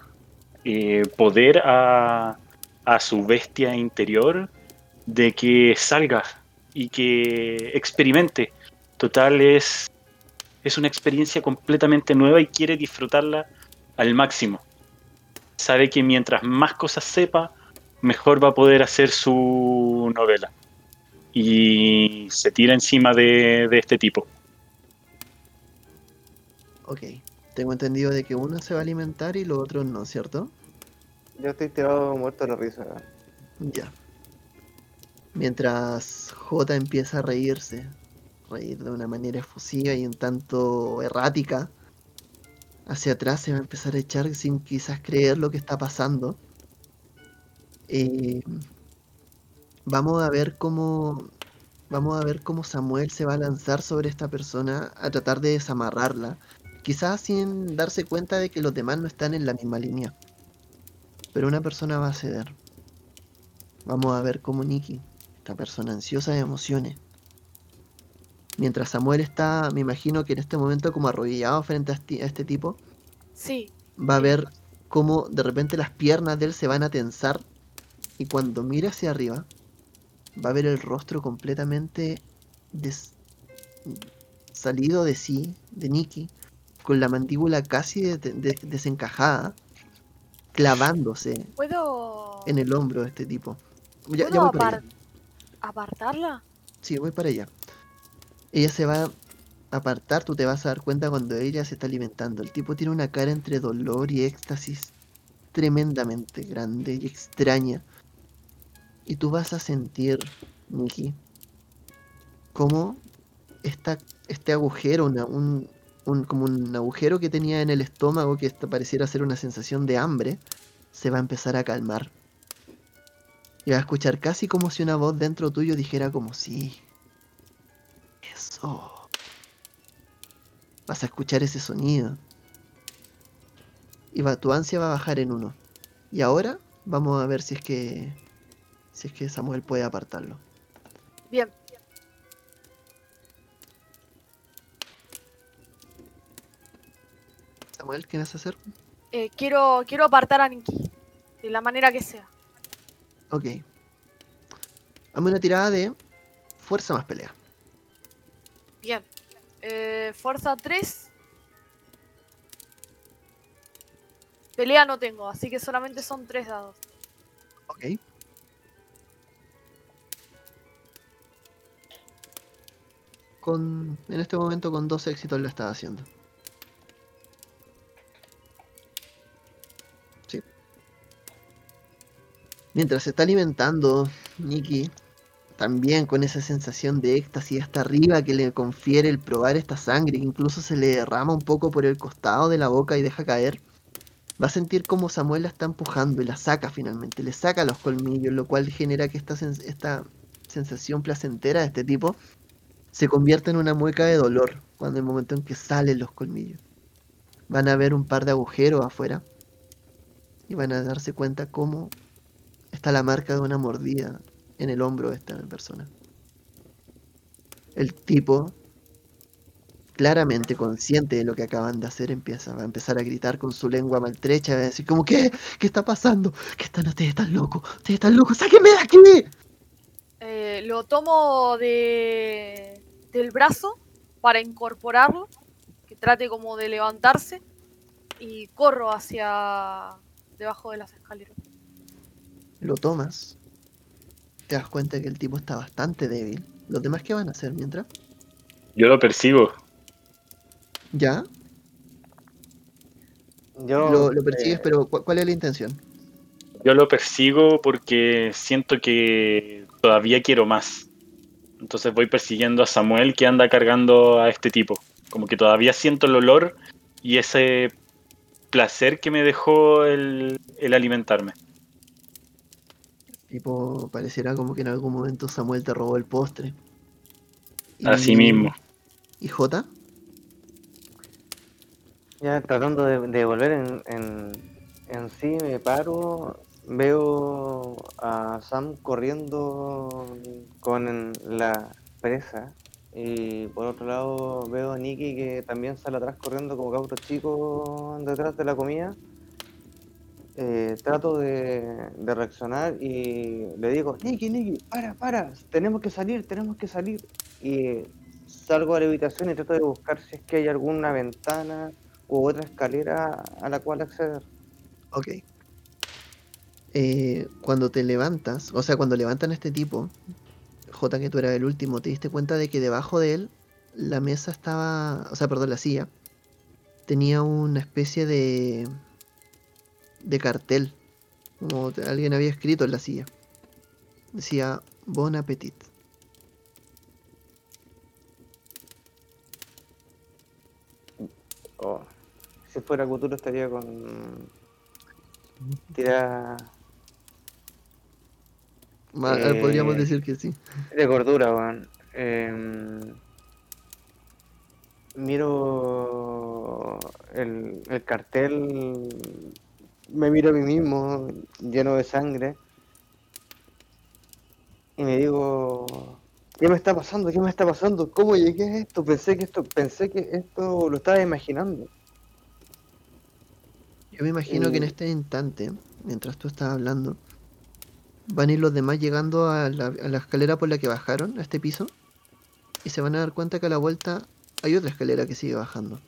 eh, poder a, a su bestia interior de que salga y que experimente. Total, es, es una experiencia completamente nueva y quiere disfrutarla al máximo. Sabe que mientras más cosas sepa, mejor va a poder hacer su novela. Y se tira encima de, de este tipo. Ok. Tengo entendido de que uno se va a alimentar y los otros no, ¿cierto? Yo estoy tirado muerto de la risa. Ya. Mientras J empieza a reírse, reír de una manera efusiva y un tanto errática, hacia atrás se va a empezar a echar sin quizás creer lo que está pasando. Eh, vamos a ver cómo vamos a ver cómo Samuel se va a lanzar sobre esta persona a tratar de desamarrarla, quizás sin darse cuenta de que los demás no están en la misma línea. Pero una persona va a ceder. Vamos a ver cómo Nikki, esta persona ansiosa de emociones, mientras Samuel está, me imagino que en este momento como arrodillado frente a este, tipo, Sí, va a ver cómo de repente las piernas de él se van a tensar y cuando mira hacia arriba va a ver el rostro completamente des- salido de sí, de Nikki, con la mandíbula casi de- de- desencajada, clavándose ¿puedo, en el hombro de este tipo. Ya, ya ¿puedo voy apartarla? Sí, voy para allá. Ella se va a apartar, tú te vas a dar cuenta cuando ella se está alimentando. El tipo tiene una cara entre dolor y éxtasis tremendamente grande y extraña. Y tú vas a sentir, Nikki, cómo esta, este agujero, una- un, como un agujero que tenía en el estómago que pareciera ser una sensación de hambre, se va a empezar a calmar. Y vas a escuchar casi como si una voz dentro tuyo dijera como sí. Eso. Vas a escuchar ese sonido. Y va, tu ansia va a bajar en uno. Y ahora vamos a ver si es que si es que Samuel puede apartarlo. Bien, Samuel, ¿qué vas a hacer? eh, quiero, quiero apartar a Nikki, de la manera que sea. Ok. Hazme una tirada de fuerza más pelea. Bien, eh, fuerza 3. Pelea no tengo, así que solamente son 3 dados. Ok. Con, en este momento con dos éxitos lo estás haciendo. Mientras se está alimentando, Nikki, también con esa sensación de éxtasis hasta arriba que le confiere el probar esta sangre, que incluso se le derrama un poco por el costado de la boca y deja caer, va a sentir como Samuel la está empujando y la saca finalmente, le saca los colmillos, lo cual genera que esta, esta sensación placentera de este tipo se convierta en una mueca de dolor cuando el momento en que salen los colmillos. Van a ver un par de agujeros afuera y van a darse cuenta cómo está la marca de una mordida en el hombro de esta persona. El tipo, claramente consciente de lo que acaban de hacer, empieza a empezar a gritar con su lengua maltrecha, va a decir como ¿qué? ¿Qué está pasando? ¿Qué están ustedes están locos? Ustedes están locos, sáquenme de aquí. Eh, lo tomo de, del brazo para incorporarlo, que trate como de levantarse y corro hacia debajo de las escaleras. Lo tomas. Te das cuenta que el tipo está bastante débil. ¿Los demás qué van a hacer mientras? Yo lo persigo. ¿Ya? Yo, Lo, lo persigues, eh, pero ¿cu- ¿cuál es la intención? Yo lo persigo porque siento que todavía quiero más. Entonces voy persiguiendo a Samuel que anda cargando a este tipo. Como que todavía siento el olor y ese placer que me dejó el, el alimentarme. Tipo, pareciera como que en algún momento Samuel te robó el postre. Así Y- mismo. ¿Y Jota? Ya tratando de, de volver en, en, en sí, me paro, veo a Sam corriendo con la presa y por otro lado veo a Nicky que también sale atrás corriendo como cabro chico detrás de la comida. Eh, trato de, reaccionar y le digo, Nicky, Nicky, para, para, tenemos que salir, tenemos que salir. Y salgo a la habitación y trato de buscar si es que hay alguna ventana u otra escalera a la cual acceder. Ok. Eh, cuando te levantas, o sea, cuando levantan a este tipo, J, que tú eras el último, te diste cuenta de que debajo de él la mesa estaba, o sea, perdón, la silla, tenía una especie de, de cartel, como alguien había escrito en la silla. Decía, Bon Appetit. Oh, si fuera Cthulhu estaría con tira Ma- eh, Podríamos Eh, decir que sí. de gordura, weón. Em, miro el, el cartel, me miro a mí mismo lleno de sangre y me digo, ¿qué me está pasando? ¿Qué me está pasando? ¿Cómo llegué a esto? Pensé que esto, pensé que esto lo estaba imaginando. Yo me imagino que en Eh, este instante, mientras tú estás hablando, van a ir los demás llegando a la, a la escalera por la que bajaron, a este piso, y se van a dar cuenta que a la vuelta hay otra escalera que sigue bajando.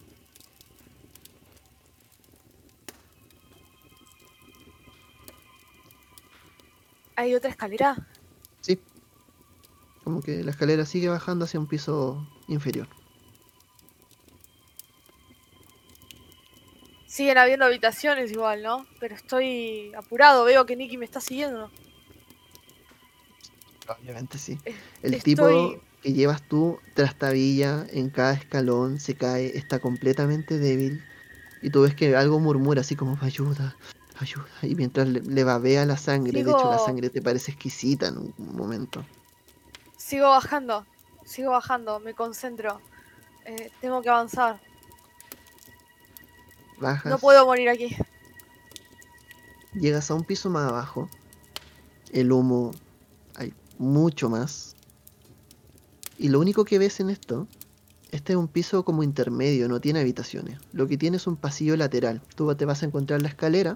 ¿Hay otra escalera? Sí. Como que la escalera sigue bajando hacia un piso inferior. Siguen habiendo habitaciones igual, ¿no? Pero estoy apurado, veo que Nicky me está siguiendo. Obviamente sí. El estoy- tipo que llevas tú trastabilla en cada escalón, se cae, está completamente débil. Y tú ves que algo murmura así como ayuda, ayuda. Y mientras le, le babea la sangre, de hecho la sangre te parece exquisita en un momento. Sigo bajando, sigo bajando, me concentro. Eh, tengo que avanzar. Bajas, No puedo morir aquí. llegas a un piso más abajo. El humo hay mucho más. Y lo único que ves en esto, este es un piso como intermedio, no tiene habitaciones. Lo que tiene es un pasillo lateral. Tú te vas a encontrar la escalera,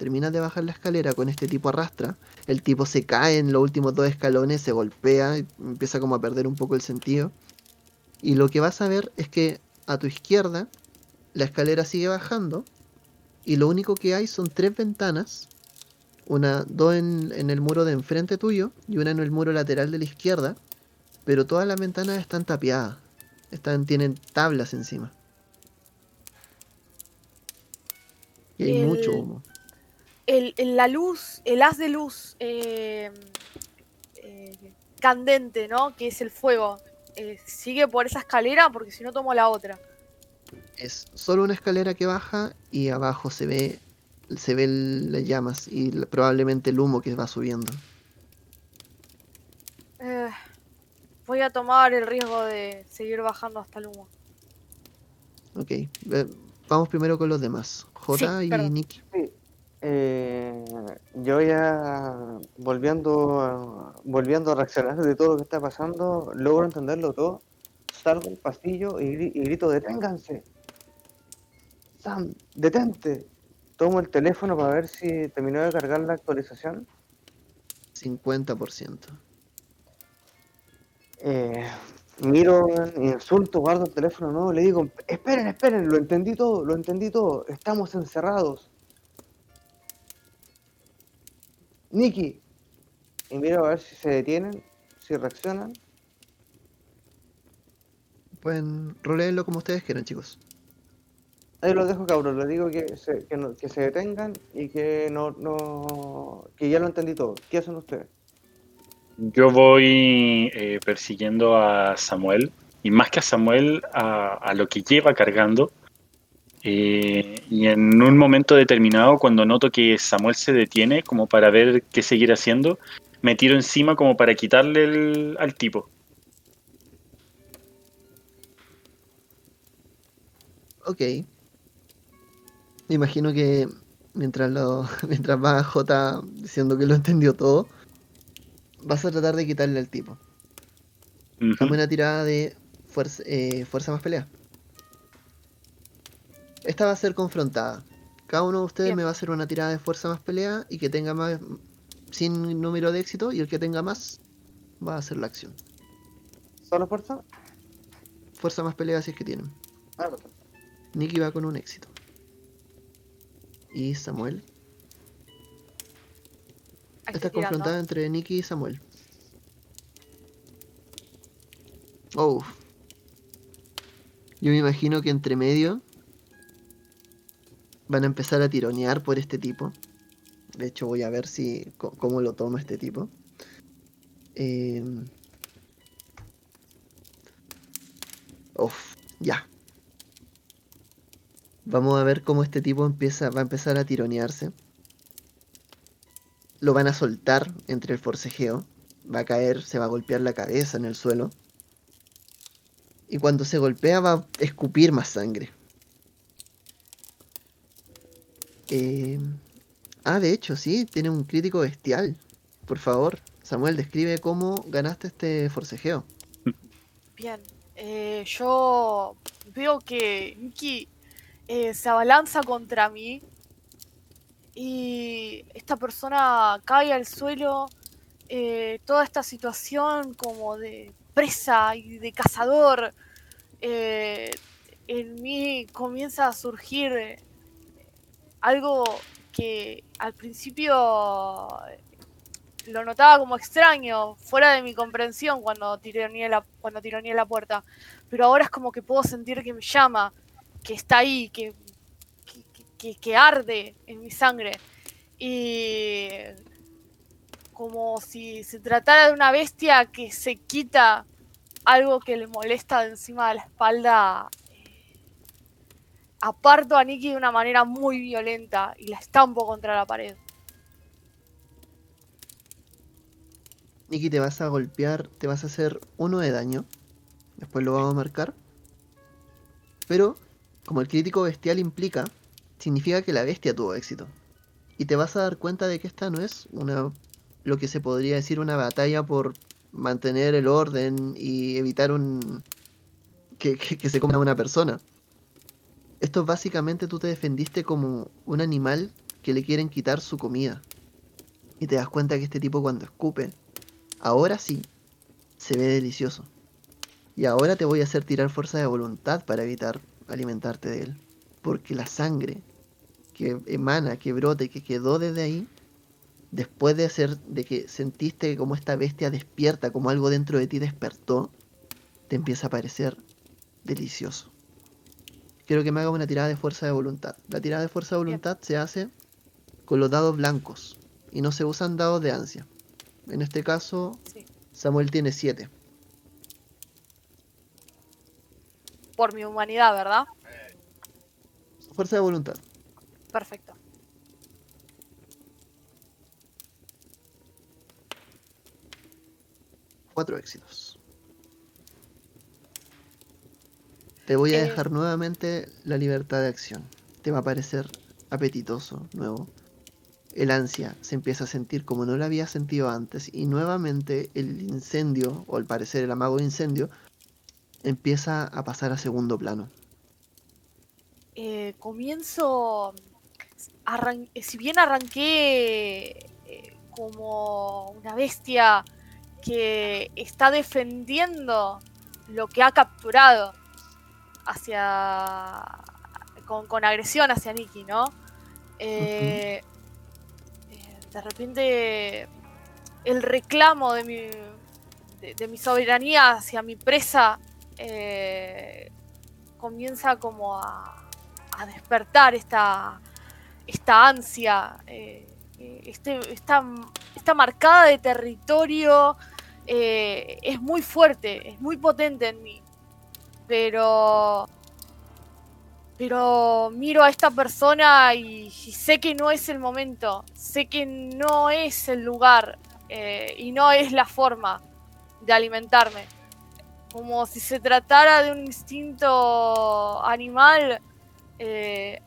terminas de bajar la escalera con este tipo arrastra. El tipo se cae en los últimos dos escalones, se golpea, empieza como a perder un poco el sentido. Y lo que vas a ver es que a tu izquierda la escalera sigue bajando y lo único que hay son tres ventanas, una, dos en, en el muro de enfrente tuyo y una en el muro lateral de la izquierda, pero todas las ventanas están tapiadas, están, tienen tablas encima. Y hay mucho humo. El, el- la luz, el haz de luz eh, eh, candente, ¿no? Que es el fuego. eh, sigue por esa escalera porque si no tomo la otra. Es solo una escalera que baja y abajo se ve se ven las llamas y probablemente el humo que va subiendo. Eh, voy a tomar el riesgo de seguir bajando hasta el humo. Ok, eh, vamos primero con los demás. J y perdón. Nick. Sí, eh, yo ya volviendo a, volviendo a reaccionar de todo lo que está pasando, logro entenderlo todo, salgo al pasillo y, y grito, deténganse. Sam, detente. Tomo el teléfono para ver si terminó de cargar la actualización. 50%. Eh, miro, insulto, guardo el teléfono nuevo, le digo, esperen, esperen, lo entendí todo, lo entendí todo, estamos encerrados. Nicky. Y miro a ver si se detienen, si reaccionan. Pueden rolearlo como ustedes quieran, chicos. Ahí los dejo, cabros, les digo que se, que, no- que se detengan y que no, no, que ya lo entendí todo. ¿Qué hacen ustedes? Yo voy eh, persiguiendo a Samuel, y más que a Samuel, a, a lo que lleva cargando. Eh, y en un momento determinado, cuando noto que Samuel se detiene, como para ver qué seguir haciendo, me tiro encima como para quitarle el- al tipo. Ok. Me imagino que mientras lo, mientras va J diciendo que lo entendió todo, vas a tratar de quitarle al tipo. Dame una tirada de fuerza, eh, fuerza más pelea. Esta va a ser confrontada. Cada uno de ustedes Bien. me va a hacer una tirada de fuerza más pelea y que tenga más sin número de éxito y el que tenga más va a hacer la acción. ¿Solo fuerza? Fuerza más pelea si es que tienen. Ah, perfecto. Nicky va con un éxito. Y Samuel. Ahí Esta estoy es tirando. confrontada entre Nicky y Samuel. Oh. Yo me imagino que entre medio van a empezar a tironear por este tipo. De hecho, voy a ver si cómo lo toma este tipo. Uf, ya. Vamos a ver cómo este tipo empieza, va a empezar a tironearse. Lo van a soltar entre el forcejeo. Va a caer, se va a golpear la cabeza en el suelo. Y cuando se golpea va a escupir más sangre. Eh, Ah, de hecho, sí, tiene un crítico bestial. Por favor, Samuel, describe cómo ganaste este forcejeo. Bien, eh, yo veo que Nikki eh, se abalanza contra mí y esta persona cae al suelo. toda esta situación como de presa y de cazador en mí comienza a surgir algo que al principio lo notaba como extraño, fuera de mi comprensión cuando tironeé la, cuando la puerta. Pero ahora es como que puedo sentir que me llama, que está ahí, que, que, que- que arde en mi sangre. Y como si se tratara de una bestia que se quita algo que le molesta de encima de la espalda. Aparto a Nikki de una manera muy violenta y la estampo contra la pared. Nikki, te vas a golpear, te vas a hacer uno de daño. Después lo vamos a marcar. Pero, como el crítico bestial implica, significa que la bestia tuvo éxito. Y te vas a dar cuenta de que esta no es una lo que se podría decir una batalla por mantener el orden y evitar un que, que- que se coma una persona. Esto básicamente tú te defendiste como un animal que le quieren quitar su comida. Y te das cuenta que este tipo cuando escupe, ahora sí, se ve delicioso. Y ahora te voy a hacer tirar fuerza de voluntad para evitar alimentarte de él. Porque la sangre que emana, que brota y que quedó desde ahí, después de hacer, de que sentiste como esta bestia despierta, como algo dentro de ti despertó, te empieza a parecer delicioso. Quiero que me haga una tirada de fuerza de voluntad. La tirada de fuerza de Bien. voluntad se hace con los dados blancos y no se usan dados de ansia. En este caso, Sí. Samuel tiene 7. Por mi humanidad, ¿verdad? Fuerza de voluntad. Perfecto. Cuatro éxitos. Te voy a Eh. dejar nuevamente la libertad de acción. Te va a parecer apetitoso, nuevo. El ansia se empieza a sentir como no la había sentido antes y nuevamente el incendio, o al parecer el amago de incendio, empieza a pasar a segundo plano. Eh, comienzo. eh, si bien arranqué eh, como una bestia que está defendiendo lo que ha capturado hacia. con, con agresión hacia Nikki, ¿no? Eh, de repente. el reclamo de mi. de, de mi soberanía hacia mi presa. eh, comienza como a, a despertar esta, esta ansia, eh, este, esta, esta marcada de territorio es muy fuerte, es muy potente en mí. Pero. Pero miro a esta persona y, sé que no es el momento, sé que no es el lugar eh, y no es la forma de alimentarme. Como si se tratara de un instinto animal, eh,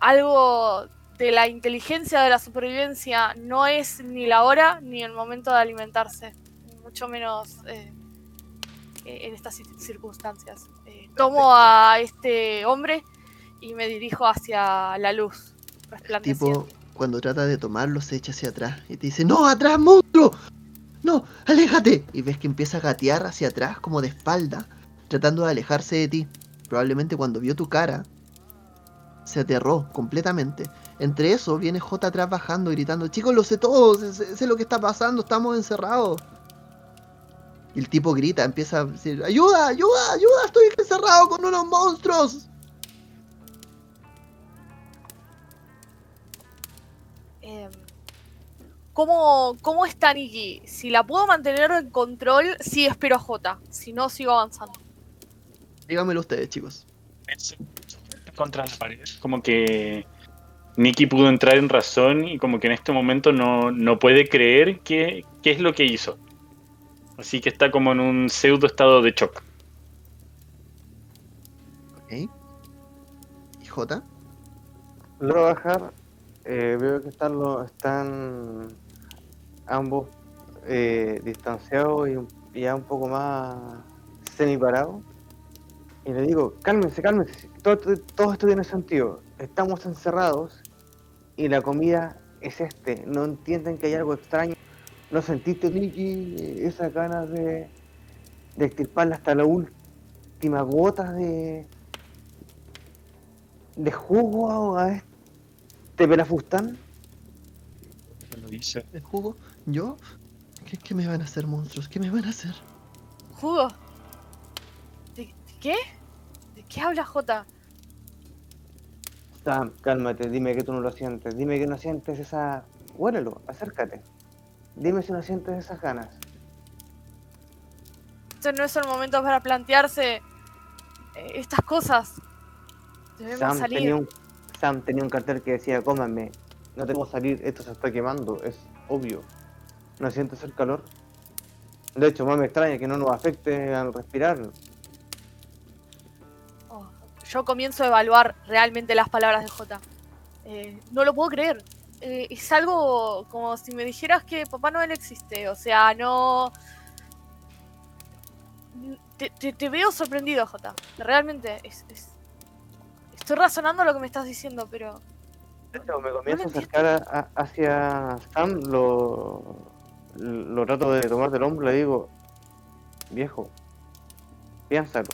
algo de la inteligencia de la supervivencia no es ni la hora ni el momento de alimentarse, mucho menos eh, en estas cir- circunstancias. Eh, tomo a este hombre y me dirijo hacia la luz. Tipo, cuando trata de tomarlo, se echa hacia atrás y te dice, ¡No, atrás, monstruo! ¡No, aléjate! Y ves que empieza a gatear hacia atrás como de espalda, tratando de alejarse de ti. Probablemente cuando vio tu cara, se aterró completamente. Entre eso viene J atrás bajando, gritando, chicos, lo sé todo, sé lo que está pasando, estamos encerrados. Y el tipo grita, empieza a decir, ayuda, ayuda, ayuda, estoy encerrado con unos monstruos. Em, ¿cómo, ¿Cómo está Nikki? Si la puedo mantener en control, sí espero a J. Si no, sigo avanzando. Dígamelo ustedes, chicos. contra la pared. Como que Nicky pudo entrar en razón y como que en este momento no, no puede creer qué, qué es lo que hizo. Así que está como en un pseudo estado de shock. ¿Ok? ¿Y J? Logro bajar, eh, veo que están, los, están ambos eh, distanciados y, ya un poco más semiparados. Y le digo, cálmense, cálmense, todo- todo esto tiene sentido. Estamos encerrados y la comida es este. No entienden que hay algo extraño. ¿No sentiste, Nicky, esas ganas de, de extirparle hasta la última gota de, de jugo a este pelafustán? Lo dice. ¿El jugo? ¿Yo? ¿Qué, qué me van a hacer monstruos? ¿Qué me van a hacer? ¿Jugo? ¿De, de qué? ¿De qué habla J? Sam, cálmate, dime que tú no lo sientes. Dime que no sientes esa. Huélelo, acércate. Dime si no sientes esas ganas. Este no es el momento para plantearse eh, estas cosas. Debemos Sam salir. tenía, un, Sam tenía un cartel que decía: cómanme. No tengo que salir, esto se está quemando, es obvio. ¿No sientes el calor? De hecho, más me extraña que no nos afecte al respirar. Oh, yo comienzo a evaluar realmente las palabras de J. Eh, no lo puedo creer. Eh, es algo como si me dijeras que Papá Noel existe. O sea, no. Te, te- te veo sorprendido, J. Realmente. Es, es- Estoy razonando lo que me estás diciendo, pero. Hecho, me comienzo a acercar a- a- hacia Sam, lo, lo trato de tomar del hombro y le digo, viejo, piénsalo.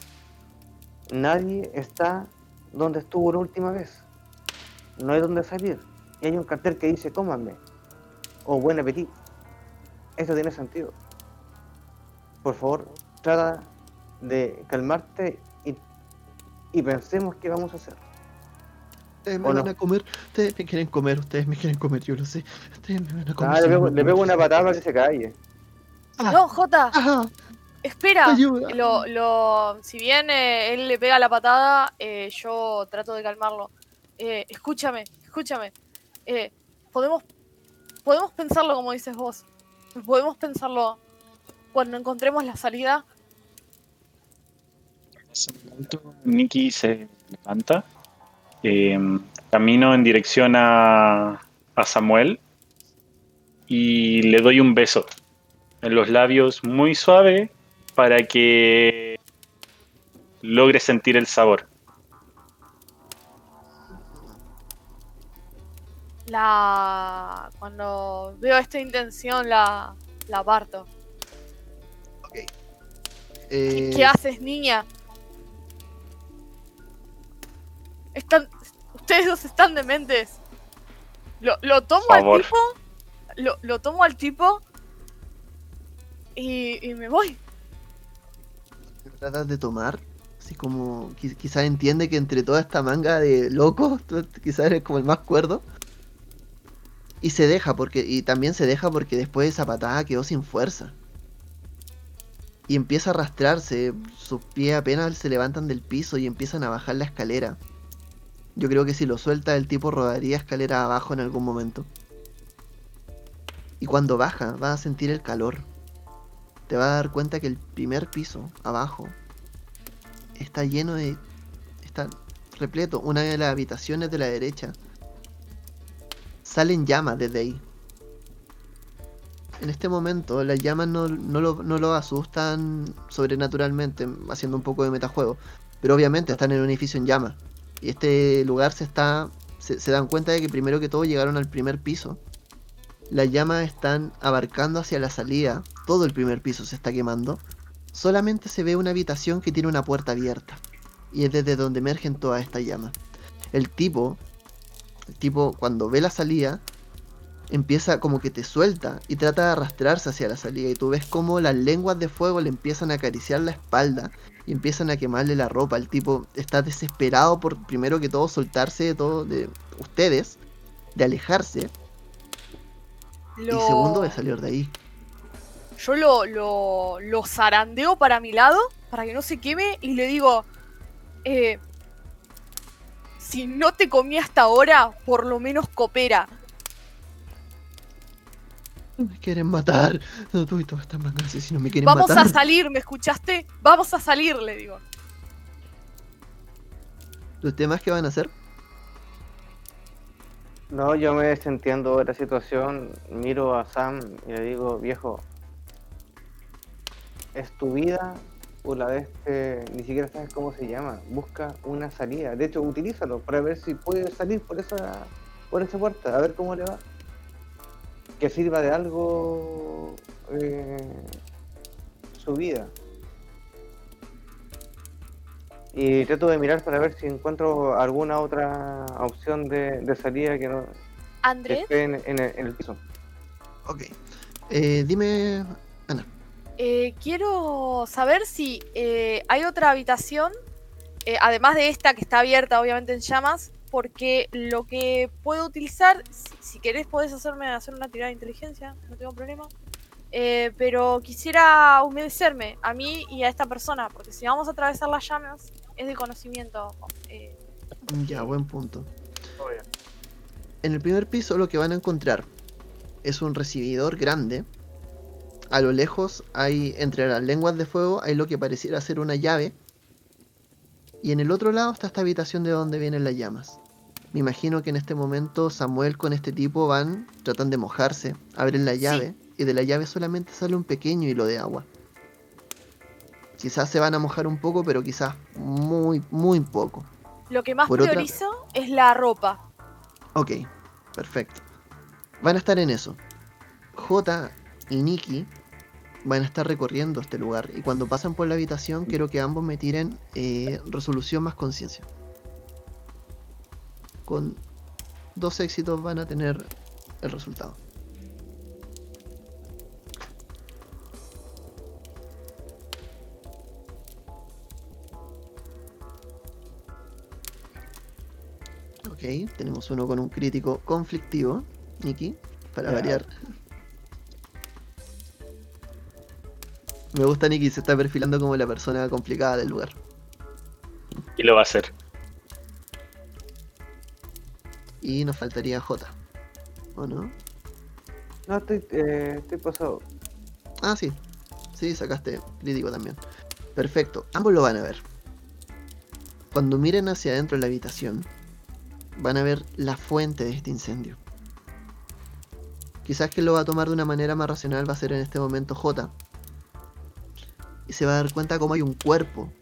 Nadie está donde estuvo la última vez. No hay donde salir. Y hay un cartel que dice, cómanme. O buen apetito. Eso tiene sentido. Por favor, trata de calmarte y, y pensemos qué vamos a hacer. Ustedes me ¿O van no? a comer, ustedes me quieren comer, ustedes me quieren comer, yo lo sé. Ustedes me van a comer. Ah, le pego, le pego una patada para que se calle. Ah, No, Jota, ah, espera. ayuda. Lo, lo, si bien eh, él le pega la patada, eh, yo trato de calmarlo. Eh, escúchame, escúchame. Eh, podemos, podemos pensarlo como dices vos. Podemos pensarlo cuando encontremos la salida. En se levanta, eh, camino en dirección a, a Samuel y le doy un beso en los labios muy suave para que logre sentir el sabor. La. Cuando veo esta intención, la, la aparto. Eh, ¿Qué haces, niña? Están. Ustedes dos están dementes. Lo, lo tomo al tipo. Lo, lo tomo al tipo. Y, y me voy. tratas de tomar, así como qui- quizás entiende que entre toda esta manga de locos, quizás eres como el más cuerdo. Y se deja, porque, y también se deja porque después de esa patada quedó sin fuerza. Y empieza a arrastrarse, sus pies apenas se levantan del piso y empiezan a bajar la escalera. Yo creo que si lo suelta el tipo rodaría escalera abajo en algún momento. Y cuando baja, va a sentir el calor te vas a dar cuenta que el primer piso, abajo, está lleno de... está repleto. Una de las habitaciones de la derecha. Salen llamas desde ahí. En este momento las llamas no, no lo, no lo asustan sobrenaturalmente, haciendo un poco de metajuego. Pero obviamente están en un edificio en llamas. Y este lugar se está... Se, se dan cuenta de que primero que todo llegaron al primer piso. Las llamas están abarcando hacia la salida. Todo el primer piso se está quemando. Solamente se ve una habitación que tiene una puerta abierta. Y es desde donde emergen todas estas llamas. El tipo, el tipo cuando ve la salida, empieza como que te suelta y trata de arrastrarse hacia la salida. Y tú ves como las lenguas de fuego le empiezan a acariciar la espalda y empiezan a quemarle la ropa. El tipo está desesperado por primero que todo soltarse de todo de ustedes, de alejarse. Lo- Y segundo de salir de ahí. Yo lo, lo, lo zarandeo para mi lado, para que no se queme, y le digo, eh, si no te comí hasta ahora, por lo menos coopera. Me quieren matar. No, tú y todas estas mangas si no me quieren Vamos matar. a salir, ¿me escuchaste? Vamos a salir, le digo. ¿Los temas que van a hacer? No, yo me desentiendo de la situación, miro a Sam y le digo, viejo, es tu vida o la de este, ni siquiera sabes cómo se llama, busca una salida, de hecho utilízalo para ver si puedes salir por esa, por esa puerta, a ver cómo le va. Que sirva de algo eh, su vida. Y trato de mirar para ver si encuentro alguna otra opción de, de salida que no, que Andrés, esté en, en el, en el piso. Ok. Eh, dime. Eh, quiero saber si eh, hay otra habitación, eh, además de esta que está abierta, obviamente en llamas, porque lo que puedo utilizar, si, si querés podés hacerme hacer una tirada de inteligencia, no tengo problema. Eh, pero quisiera humedecerme a mí y a esta persona, porque si vamos a atravesar las llamas, es de conocimiento. eh, Ya, buen punto. En el primer piso lo que van a encontrar es un recibidor grande. A lo lejos hay, entre las lenguas de fuego, hay lo que pareciera ser una llave. Y en el otro lado está esta habitación de donde vienen las llamas. Me imagino que en este momento Samuel con este tipo van, tratan de mojarse, abren la llave y de la llave solamente sale un pequeño hilo de agua. Quizás se van a mojar un poco, pero quizás muy, muy poco. lo que más Por otra- priorizo es la ropa. Ok, perfecto. Van a estar en eso. J y Nikki van a estar recorriendo este lugar. Y cuando pasan por la habitación, quiero que ambos me tiren eh, resolución más conciencia. Con dos éxitos van a tener el resultado. Ok. Tenemos uno con un crítico conflictivo, Nikki, para variar. Me gusta Nikki, se está perfilando como la persona complicada del lugar. Y lo va a hacer. Y nos faltaría J. ¿O no? No, estoy, eh, estoy pasado. Ah, sí. Sí, sacaste crítico también. Perfecto, ambos lo van a ver. Cuando miren hacia adentro de la habitación, van a ver la fuente de este incendio. Quizás que lo va a tomar de una manera más racional va a ser en este momento J. Y se va a dar cuenta cómo hay un cuerpo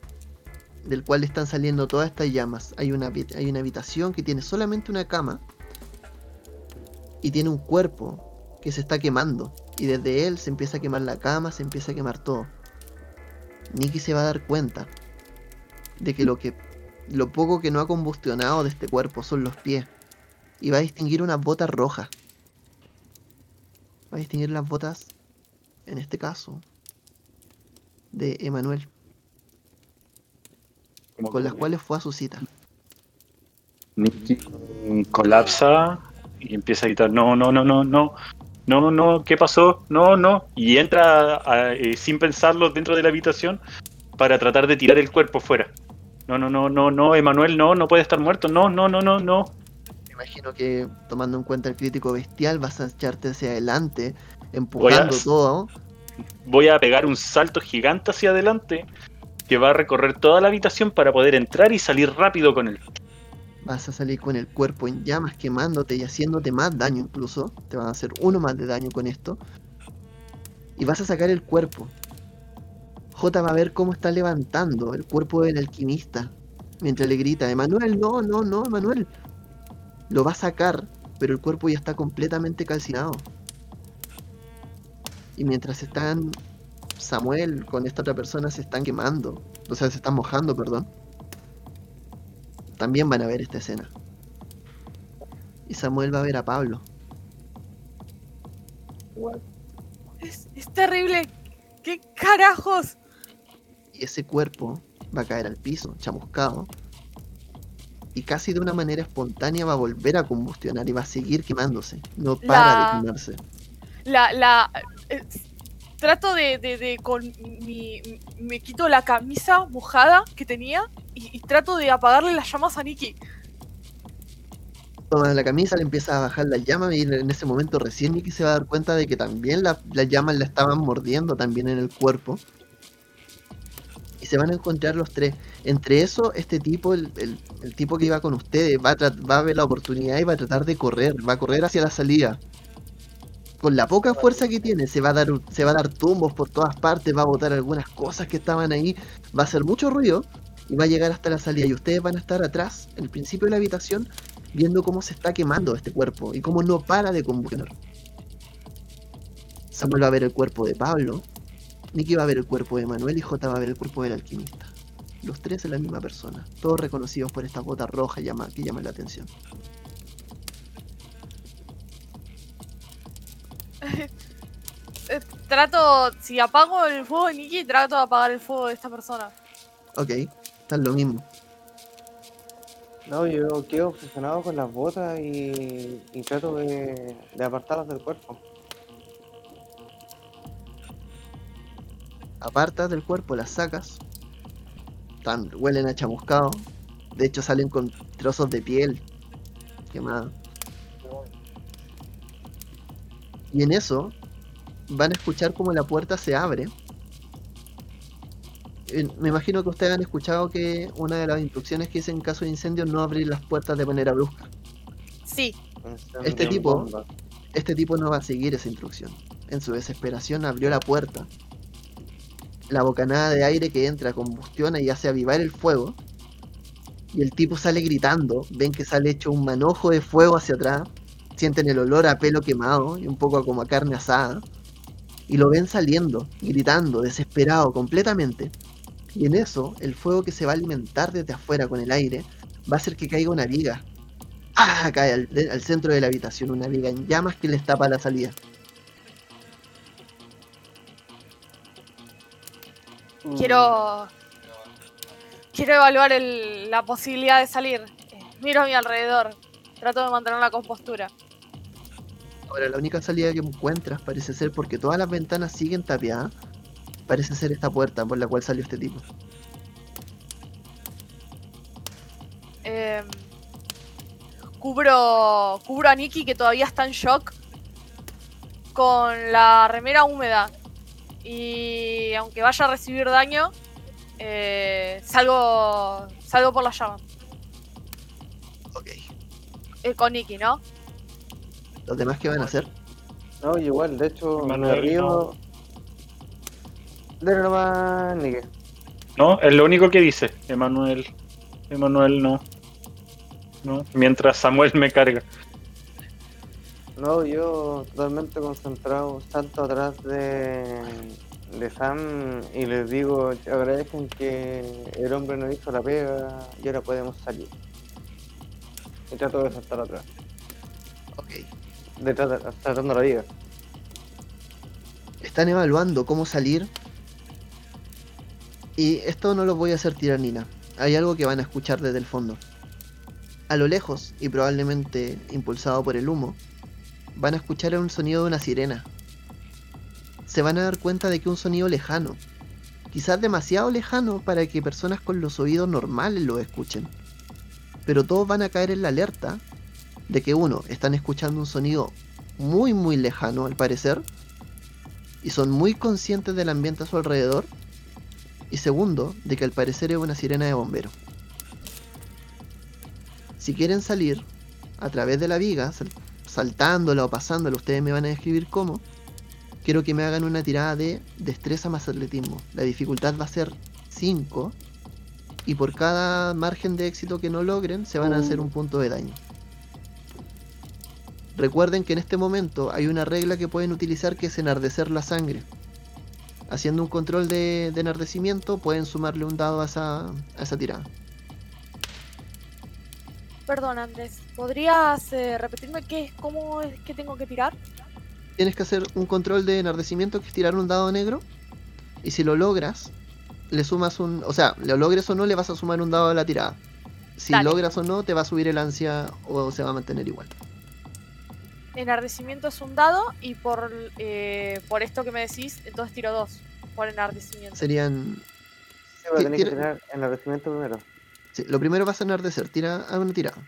del cual están saliendo todas estas llamas. Hay una, hay una habitación que tiene solamente una cama y tiene un cuerpo que se está quemando. Y desde él se empieza a quemar la cama, se empieza a quemar todo. Nikki se va a dar cuenta de que lo que lo poco que no ha combustionado de este cuerpo son los pies. Y va a distinguir unas botas rojas. Va a distinguir las botas, en este caso, de Emanuel, con las cuales fue a su cita. Nicky colapsa y empieza a gritar, no, no, no, no, no, no, no, ¿qué pasó? No, no. Y entra a- eh, sin pensarlo dentro de la habitación para tratar de tirar el cuerpo fuera. No, no, no, no, no, Emanuel, no, no puede estar muerto, no, no, no, no, no. Me imagino que tomando en cuenta el crítico bestial vas a echarte hacia adelante, empujando a- todo. Voy a pegar un salto gigante hacia adelante que va a recorrer toda la habitación para poder entrar y salir rápido con él. Vas a salir con el cuerpo en llamas quemándote y haciéndote más daño incluso. Te van a hacer uno más de daño con esto. Y vas a sacar el cuerpo. J va a ver cómo está levantando el cuerpo del alquimista. Mientras le grita, Emanuel, no, no, no, Emanuel. Lo va a sacar, pero el cuerpo ya está completamente calcinado. Y mientras están Samuel con esta otra persona se están quemando. O sea, se están mojando, perdón también van a ver esta escena. Y Samuel va a ver a Pablo. Es, es terrible. ¿Qué carajos? Y ese cuerpo va a caer al piso, chamuscado. Y casi de una manera espontánea va a volver a combustionar y va a seguir quemándose. No para La- de quemarse. La, la. Trato de, de, con mi. Me quito la camisa mojada que tenía y, trato de apagarle las llamas a Nikki. Toma la camisa, le empieza a bajar la llama y en ese momento recién Nicky se va a dar cuenta de que también la- las llamas la estaban mordiendo también en el cuerpo. Y se van a encontrar los tres. Entre eso, este tipo, el, el- tipo que iba con ustedes, va a, va a ver la oportunidad y va a tratar de correr, va a correr hacia la salida. Con la poca fuerza que tiene, se va a dar, se va a dar tumbos por todas partes, va a botar algunas cosas que estaban ahí, va a hacer mucho ruido y va a llegar hasta la salida. Y ustedes van a estar atrás, en el principio de la habitación, viendo cómo se está quemando este cuerpo y cómo no para de combustionar. Samuel va a ver el cuerpo de Pablo, Nicky va a ver el cuerpo de Manuel y J va a ver el cuerpo del alquimista. Los tres en la misma persona, todos reconocidos por estas botas rojas llama- que llaman la atención. Trato. Si apago el fuego de Nikki, trato de apagar el fuego de esta persona. Ok, están lo mismo. No, yo quedo obsesionado con las botas y, y trato de, de apartarlas del cuerpo. Apartas del cuerpo, las sacas. Están, huelen a chamuscado. De hecho salen con trozos de piel quemada. Y en eso van a escuchar como la puerta se abre. Me imagino que ustedes han escuchado que una de las instrucciones que dice en caso de incendio no abrir las puertas de manera brusca. Sí. Este tipo- bomba. Este tipo no va a seguir esa instrucción. En su desesperación abrió la puerta. La bocanada de aire que entra combustiona y hace avivar el fuego. Y el tipo sale gritando. Ven que sale hecho un manojo de fuego hacia atrás. Sienten el olor a pelo quemado y un poco como a carne asada. Y lo ven saliendo, gritando, desesperado completamente. Y en eso, el fuego que se va a alimentar desde afuera con el aire va a hacer que caiga una viga. ¡Ah! Cae al, al centro de la habitación una viga en llamas que les tapa la salida. Quiero. Quiero evaluar el- la posibilidad de salir. Miro a mi alrededor. Trato de mantener la compostura. Ahora, la única salida que encuentras parece ser porque todas las ventanas siguen tapiadas. Parece ser esta puerta por la cual salió este tipo. Eh, cubro, cubro a Nikki que todavía está en shock con la remera húmeda. Y aunque vaya a recibir daño, eh, salgo, salgo por la llama. Ok. Eh, con Nikki, ¿no? ¿Los demás qué van a hacer? No, igual, de hecho, me Manuel, río. Dale nomás, Nique. No, es lo único que dice, Emanuel. Emanuel no. No, mientras Samuel me carga. No, yo totalmente concentrado, salto atrás de, de Sam y les digo, agradezcan que el hombre no hizo la pega y ahora podemos salir. Y trato de saltar atrás, Ok. De tratando la vida. Están evaluando cómo salir. Y esto no lo voy a hacer tirar Nina. Hay algo que van a escuchar desde el fondo. A lo lejos, y probablemente impulsado por el humo, van a escuchar un sonido de una sirena. Se van a dar cuenta de que un sonido lejano. Quizás demasiado lejano para que personas con los oídos normales lo escuchen. Pero todos van a caer en la alerta de que uno, están escuchando un sonido muy muy lejano al parecer, y son muy conscientes del ambiente a su alrededor. Y segundo, de que al parecer es una sirena de bombero. Si quieren salir a través de la viga, sal- saltándola o pasándola, ustedes me van a describir cómo. Quiero que me hagan una tirada de destreza más atletismo. La dificultad va a ser 5. Y por cada margen de éxito que no logren, se van a hacer un punto de daño. Recuerden que en este momento hay una regla que pueden utilizar que es enardecer la sangre. Haciendo un control de, de enardecimiento pueden sumarle un dado a esa, a esa tirada. Perdón, Andrés. ¿Podrías eh, repetirme qué, cómo es que tengo que tirar? Tienes que hacer un control de enardecimiento que es tirar un dado negro. Y si lo logras, le sumas un... O sea, lo logres o no, le vas a sumar un dado a la tirada. Si Dale. logras o no, te va a subir el ansia o se va a mantener igual. Enardecimiento es un dado y por, eh, por esto que me decís, entonces tiro dos. Por enardecimiento. Serían... Sí, pero tenés que tener enardecimiento primero. Sí, lo primero vas a enardecer. Tira a una tirada.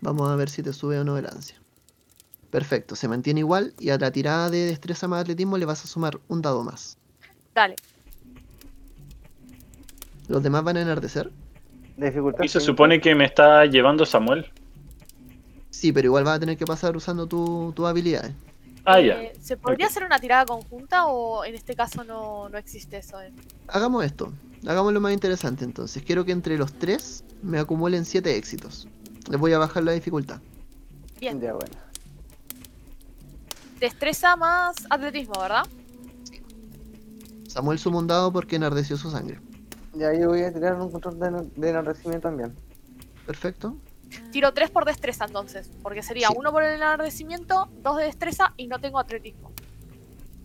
Vamos a ver si te sube o no el ansia. Perfecto, se mantiene igual y a la tirada de destreza más atletismo le vas a sumar un dado más. Dale. ¿Los demás van a enardecer? La dificultad Y se supone que me está llevando Samuel. Sí, pero igual vas a tener que pasar usando tu- tus habilidades. Ah, ya. Eh, ¿Se podría hacer una tirada conjunta o en este caso no, no existe eso? eh? Hagamos esto. Hagámoslo más interesante entonces. Quiero que entre los tres me acumulen 7 éxitos. Les voy a bajar la dificultad. Bien. Ya, bueno. Destreza más atletismo, ¿verdad? Samuel suma un dado porque enardeció su sangre. Ya, yo voy a tirar un control de enardecimiento también. Perfecto. Tiro tres por destreza entonces. Porque sería Sí. uno por el enardecimiento, dos de destreza y no tengo atletismo.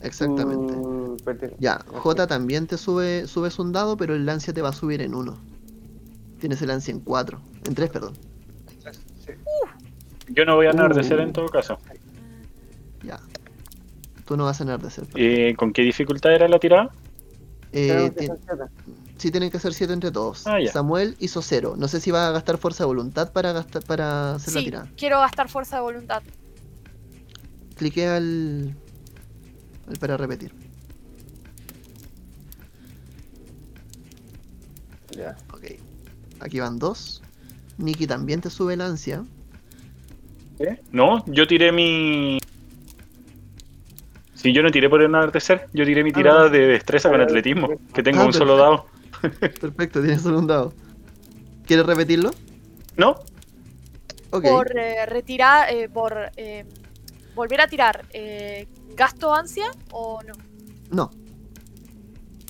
Exactamente. Uh, perdí. Ya. J también te sube, subes un dado, pero el lancia te va a subir en 1. Tienes el lancia en 4. En 3, perdón. Sí. Yo no voy a enardecer Uh. en todo caso. Ya. Tú no vas a enardecer. Eh, ¿Con qué dificultad era la tirada? Eh, Hacer sí tienen que ser 7 entre todos. Ah, ya. Samuel hizo 0. No sé si va a gastar fuerza de voluntad para gastar para hacer la Sí, tirada. quiero gastar fuerza de voluntad. Clique al, al para repetir. Ya. Ok. Aquí van dos. Nikki también te sube el ansia. No, yo tiré mi. Si yo no tiré por enardecer, yo tiré mi tirada de destreza con atletismo, que tengo Ah, un solo dado. Perfecto, tienes solo un dado. ¿Quieres repetirlo? ¿No? Ok. Por eh, retirar, eh, por eh, volver a tirar, eh, ¿gasto ansia o no? No.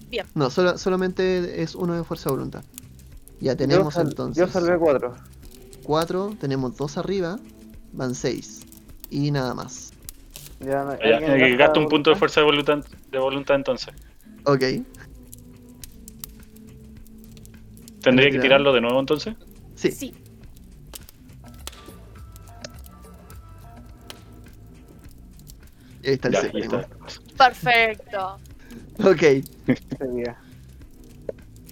Bien. No, solo- solamente es uno de fuerza de voluntad. Ya tenemos yo, sal- entonces Yo salvé cuatro. cuatro, tenemos dos arriba, van seis. Y nada más. Ya, no- Ya, ¿alguien eh, gasto un punto de fuerza de voluntad, de voluntad entonces. Ok. ¿Tendría que tirarlo de nuevo entonces? Sí. sí. Ahí está el ya, Perfecto. Ok.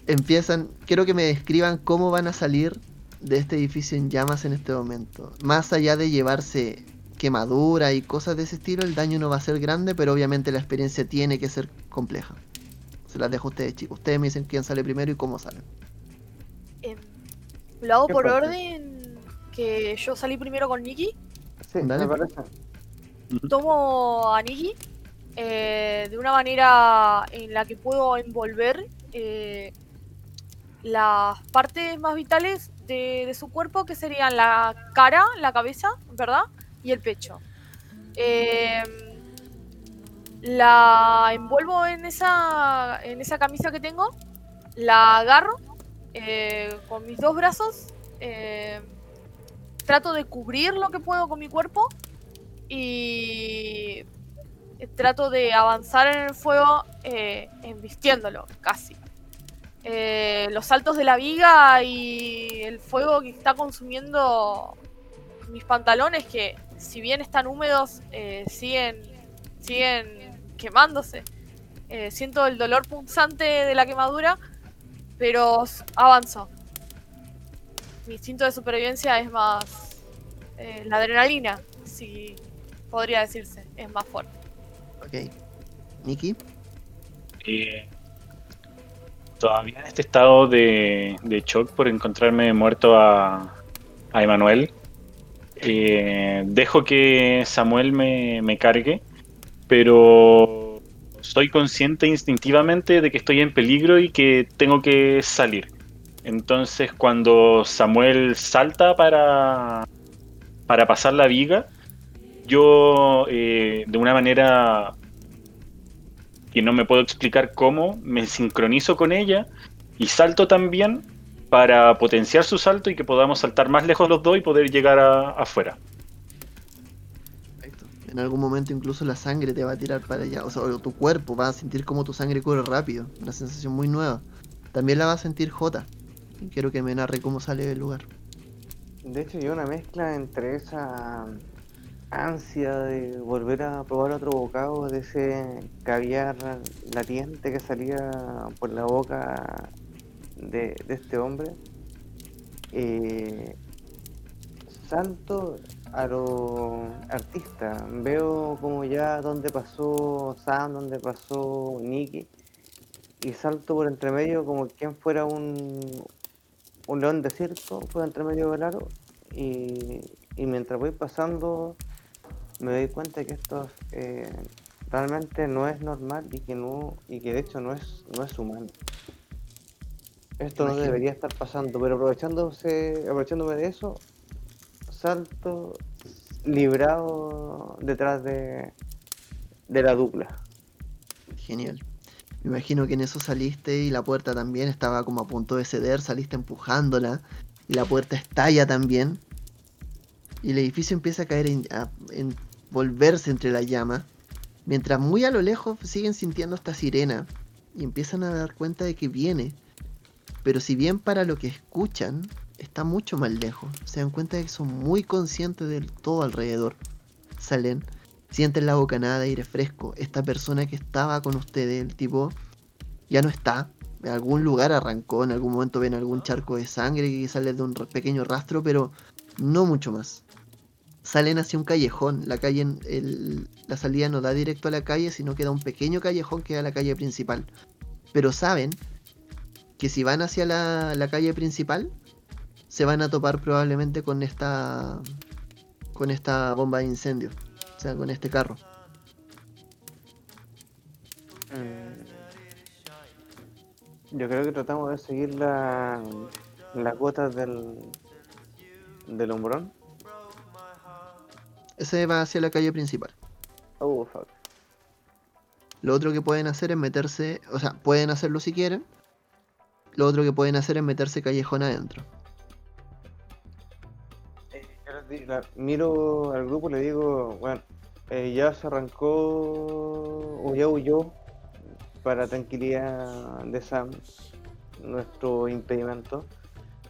Empiezan. Quiero que me describan cómo van a salir de este edificio en llamas en este momento. Más allá de llevarse quemadura y cosas de ese estilo, el daño no va a ser grande, pero obviamente la experiencia tiene que ser compleja. Se las dejo a ustedes, chicos. Ustedes me dicen quién sale primero y cómo salen. Lo hago ¿Qué por parte? orden que yo salí primero con Nikki. Sí, Dale. me parece. Tomo a Nikki eh, de una manera en la que puedo envolver eh, las partes más vitales de, de su cuerpo, que serían la cara, la cabeza, ¿verdad? Y el pecho. Em, la envuelvo en esa, en esa camisa que tengo, la agarro eh, con mis dos brazos, eh, trato de cubrir lo que puedo con mi cuerpo y trato de avanzar en el fuego eh, embistiéndolo, casi. Eh, los saltos de la viga y el fuego que está consumiendo mis pantalones, que si bien están húmedos, siguen, siguen quemándose. Siento el dolor punzante de la quemadura, pero avanzo. Mi instinto de supervivencia es más... eh, la adrenalina, si podría decirse, es más fuerte. Ok. Nikki, Eh, todavía en este estado de, de shock por encontrarme muerto a, a Emanuel, eh, dejo que Samuel me, me cargue, pero soy consciente instintivamente de que estoy en peligro y que tengo que salir. Entonces cuando Samuel salta para, para pasar la viga, yo eh, de una manera que no me puedo explicar cómo, me sincronizo con ella y salto también para potenciar su salto y que podamos saltar más lejos los dos y poder llegar a- afuera. En algún momento incluso la sangre te va a tirar para allá, o sea, tu cuerpo va a sentir como tu sangre corre rápido, una sensación muy nueva. También la va a sentir J. Y quiero que me narre cómo sale del lugar. De hecho, yo una mezcla entre esa ansia de volver a probar otro bocado de ese caviar latiente que salía por la boca de, este hombre. Eh, salto a lo artista. Veo como ya donde pasó Sam, donde pasó Nicky. Y salto por entre medio como quien fuera un, un león de circo por entre medio del aro. Y, y mientras voy pasando me doy cuenta que esto eh, realmente no es normal y que no y que de hecho no es no es humano. Esto no debería estar pasando, pero aprovechándose, aprovechándome de eso, salto librado detrás de, de la dupla. Genial. Me imagino que en eso saliste y la puerta también estaba como a punto de ceder, saliste empujándola y la puerta estalla también. Y el edificio empieza a caer en, a envolverse entre la llama. Mientras muy a lo lejos siguen sintiendo esta sirena y empiezan a dar cuenta de que viene. Pero si bien para lo que escuchan está mucho más lejos, se dan cuenta de que son muy conscientes del todo alrededor. Salen sienten la bocanada de aire fresco. Esta persona que estaba con ustedes, el tipo, ya no está. En algún lugar arrancó, en algún momento ven algún charco de sangre que sale de un pequeño rastro, pero no mucho más. Salen hacia un callejón. La calle, en- el- la salida no da directo a la calle, sino que da un pequeño callejón que da a la calle principal. Pero saben que si van hacia la, la calle principal, se van a topar probablemente con esta con esta bomba de incendio. O sea, con este carro. Mm. Yo creo que tratamos de seguir la, las gotas del, del hombrón. Ese va hacia la calle principal. Oh, fuck. Lo otro que pueden hacer es meterse, o sea, pueden hacerlo si quieren. Lo otro que pueden hacer es meterse callejón adentro. La- miro al grupo y le digo, bueno, eh, ya se arrancó o ya huyó para tranquilidad de Sam nuestro impedimento.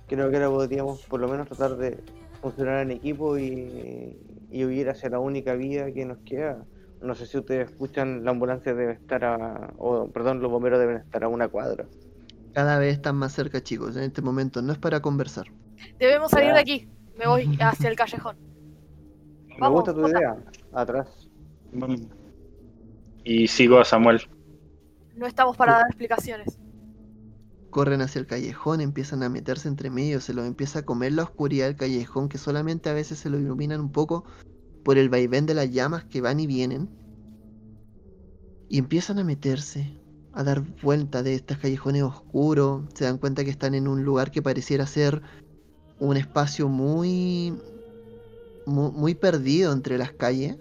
Creo que ahora podríamos por lo menos tratar de funcionar en equipo y, y huir hacia la única vía que nos queda. no sé si ustedes escuchan, la ambulancia debe estar a, o perdón, los bomberos deben estar a una cuadra. Cada vez están más cerca, chicos. En este momento no es para conversar. Debemos salir de aquí. Me voy hacia el callejón. Me Vamos, gusta tu Jota. idea, atrás. Y sigo a Samuel. No estamos para dar explicaciones. Corren hacia el callejón, empiezan a meterse entre medio, se los empieza a comer la oscuridad del callejón, que solamente a veces se lo iluminan un poco por el vaivén de las llamas que van y vienen. Y empiezan a meterse, a dar vuelta de estos callejones oscuros. Se dan cuenta que están en un lugar que pareciera ser un espacio muy, mu- muy, perdido entre las calles.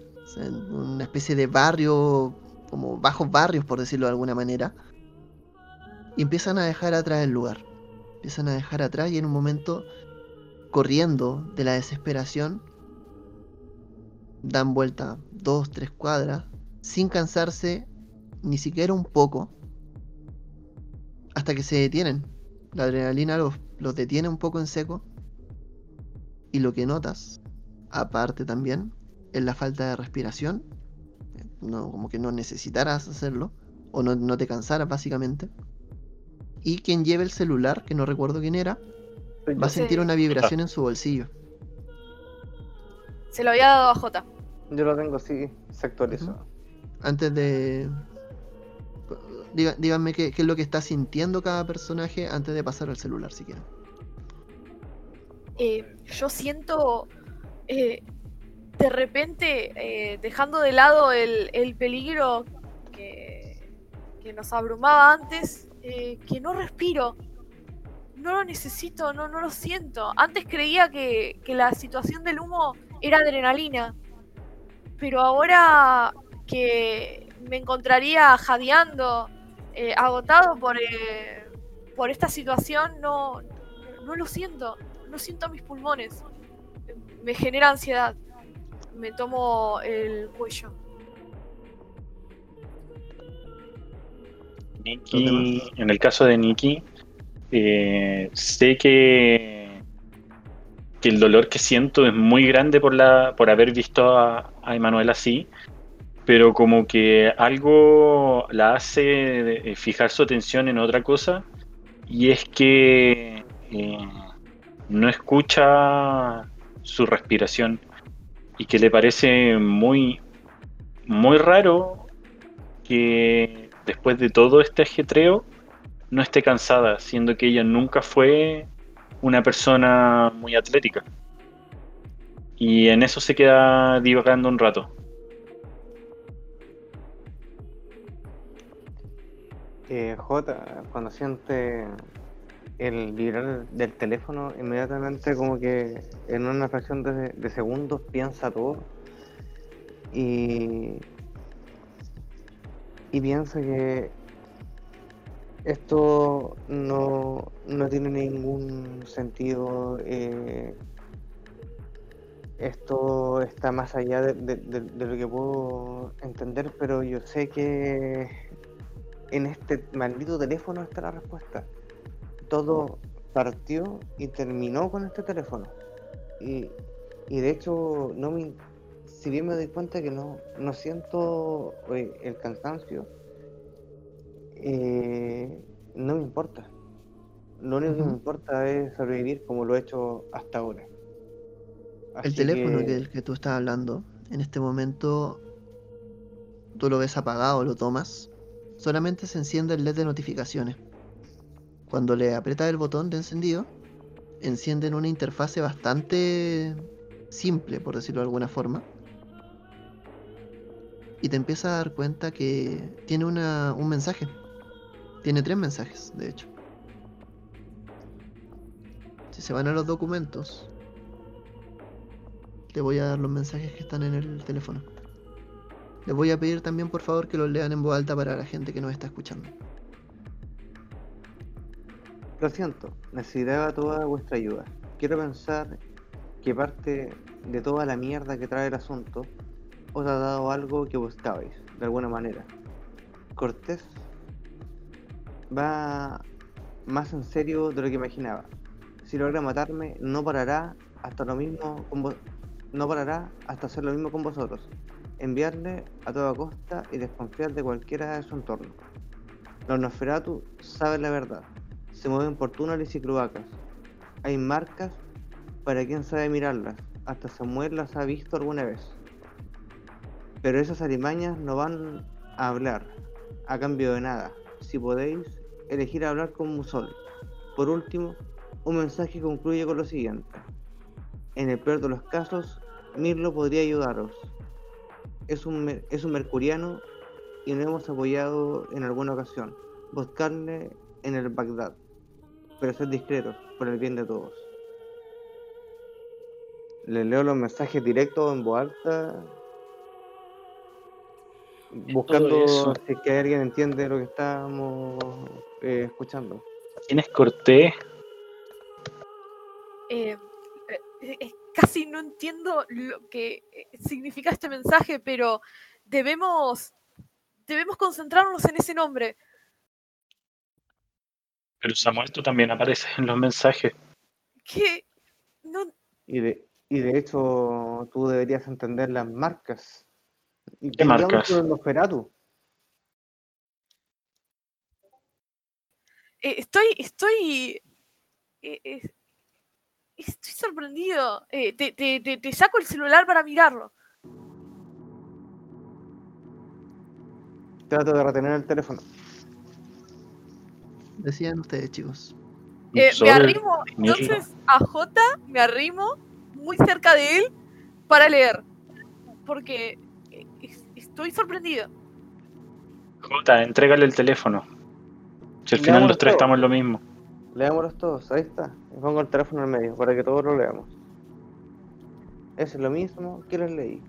Una especie de barrio, como bajos barrios, por decirlo de alguna manera. Y empiezan a dejar atrás el lugar. Empiezan a dejar atrás y en un momento, corriendo de la desesperación, dan vuelta dos, tres cuadras, sin cansarse ni siquiera un poco, hasta que se detienen. La adrenalina los, los detiene un poco en seco. Y lo que notas, aparte también, es la falta de respiración. No, como que no necesitaras hacerlo, o no, no te cansaras básicamente. Y quien lleve el celular, que no recuerdo quién era, va a sentir una vibración en su bolsillo. Se lo había dado a Jota. Yo lo tengo, sí, se actualizó. Antes de... Diga- díganme qué, qué es lo que está sintiendo cada personaje antes de pasar al celular, si quieren. Eh, yo siento eh, de repente, eh, dejando de lado el, el peligro que, que nos abrumaba antes, que no respiro. No lo necesito, no, no lo siento. Antes creía que, que la situación del humo era adrenalina. Pero ahora que me encontraría jadeando, agotado por, por esta situación, no, no lo siento. No siento mis pulmones. Me genera ansiedad. Me tomo el cuello. Nikki, en el caso de Nikki, eh, sé que, que el dolor que siento es muy grande por, la, por haber visto a, a Emanuel así, pero como que algo la hace eh, fijar su atención en otra cosa, y es que eh, no escucha su respiración y que le parece muy, muy raro que después de todo este ajetreo no esté cansada, siendo que ella nunca fue una persona muy atlética. Y en eso se queda divagando un rato. Eh, J, cuando siente el vibrar del teléfono, inmediatamente como que en una fracción de, de segundos piensa todo y, y piensa que esto no, no tiene ningún sentido. eh, esto está más allá de, de- lo que puedo entender, pero yo sé que en este maldito teléfono está la respuesta. Todo partió y terminó con este teléfono. Y, y de hecho, no me, si bien me doy cuenta que no, no siento eh, el cansancio, eh, no me importa. Lo único que me importa es sobrevivir como lo he hecho hasta ahora. El teléfono que- que, del que tú estás hablando, en este momento tú lo ves apagado, lo tomas, solamente se enciende el LED de notificaciones. Cuando le aprietas el botón de encendido, encienden una interfase bastante simple, por decirlo de alguna forma. Y te empiezas a dar cuenta que tiene una, un mensaje. Tiene tres mensajes, de hecho. Si se van a los documentos, te voy a dar los mensajes que están en el teléfono. Les voy a pedir también, por favor, que los lean en voz alta para la gente que nos está escuchando. Lo siento, necesitaba toda vuestra ayuda. Quiero pensar que parte de toda la mierda que trae el asunto os ha dado algo que buscabais, de alguna manera. Cortés va más en serio de lo que imaginaba. Si logra matarme, no parará hasta lo mismo con vo- no parará hasta hacer lo mismo con vosotros. enviarle a toda costa y desconfiar de cualquiera de su entorno. Los Nosferatu saben la verdad, se mueven por túneles y cloacas. Hay marcas para quien sabe mirarlas, hasta Samuel las ha visto alguna vez. Pero esas alimañas no van a hablar, a cambio de nada. Si podéis, elegir hablar con Musol. Por último, un mensaje concluye con lo siguiente. En el peor de los casos, Mirlo podría ayudaros. Es un, es un mercuriano y lo hemos apoyado en alguna ocasión. Buscarle en el Bagdad. Pero ser discretos, por el bien de todos. Le leo los mensajes directos en voz alta. Buscando si es que alguien entiende lo que estamos eh, escuchando. ¿Quién es Cortés? Eh, eh, eh, casi no entiendo lo que eh, significa este mensaje, pero debemos debemos concentrarnos en ese nombre. Pero Samuel, tú también apareces en los mensajes. Que no Y de, y de hecho, tú deberías entender las marcas. ¿Y ¿Qué marcas? los eh, estoy estoy eh, eh, estoy sorprendido. Eh, te, te- te- te saco el celular para mirarlo. Trato de retener el teléfono. Decían ustedes, chicos. Eh, me arrimo entonces a J, me arrimo muy cerca de él para leer. Porque eh, es- estoy sorprendido. Jota, entrégale el teléfono. Si al final los tres estamos en lo mismo. Leámoslos todos, ahí está. Y pongo el teléfono en medio para que todos lo leamos. Es lo mismo que les leí.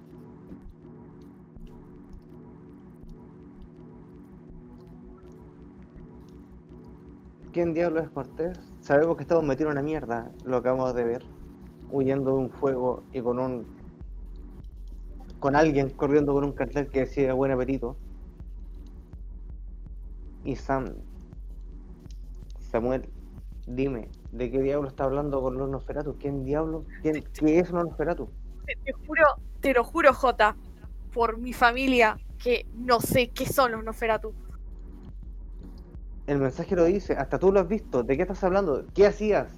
¿Quién diablo es Cortés? Sabemos que estamos metidos en una mierda, lo acabamos de ver. Huyendo de un fuego y con un. con alguien corriendo con un cartel que decía buen apetito. Y Sam. Samuel, dime, ¿de qué diablo está hablando con los Nosferatu? ¿Quién diablo? ¿Quién, ¿Qué es un Nosferatu? Te, te juro, te lo juro, J, por mi familia, que no sé qué son los Noferatu. El mensaje lo dice, hasta tú lo has visto. ¿De qué estás hablando? ¿Qué hacías?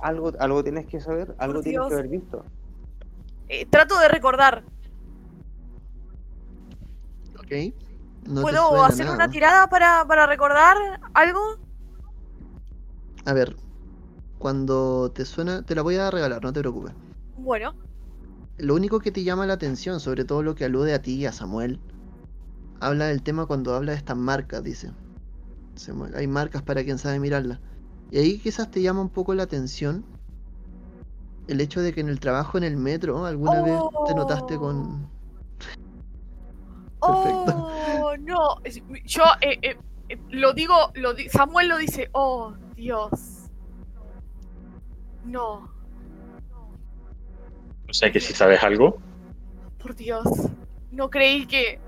Algo, algo tienes que saber, algo Por tienes que haber visto. Eh, trato de recordar. ¿Ok? No ¿Puedo hacer nada. una tirada para, para recordar algo? A ver, cuando te suena, te la voy a regalar, no te preocupes. Bueno, Lo único que te llama la atención, sobre todo lo que alude a ti y a Samuel, habla del tema cuando habla de estas marcas, dice. Hay marcas para quien sabe mirarlas. Y ahí quizás te llama un poco la atención el hecho de que en el trabajo en el metro alguna vez te notaste con... Perfecto. Oh, no. Yo eh, eh, eh, lo digo, lo di- Samuel lo dice. Oh, Dios. No, O sea que si sabes algo, por Dios. No creí que.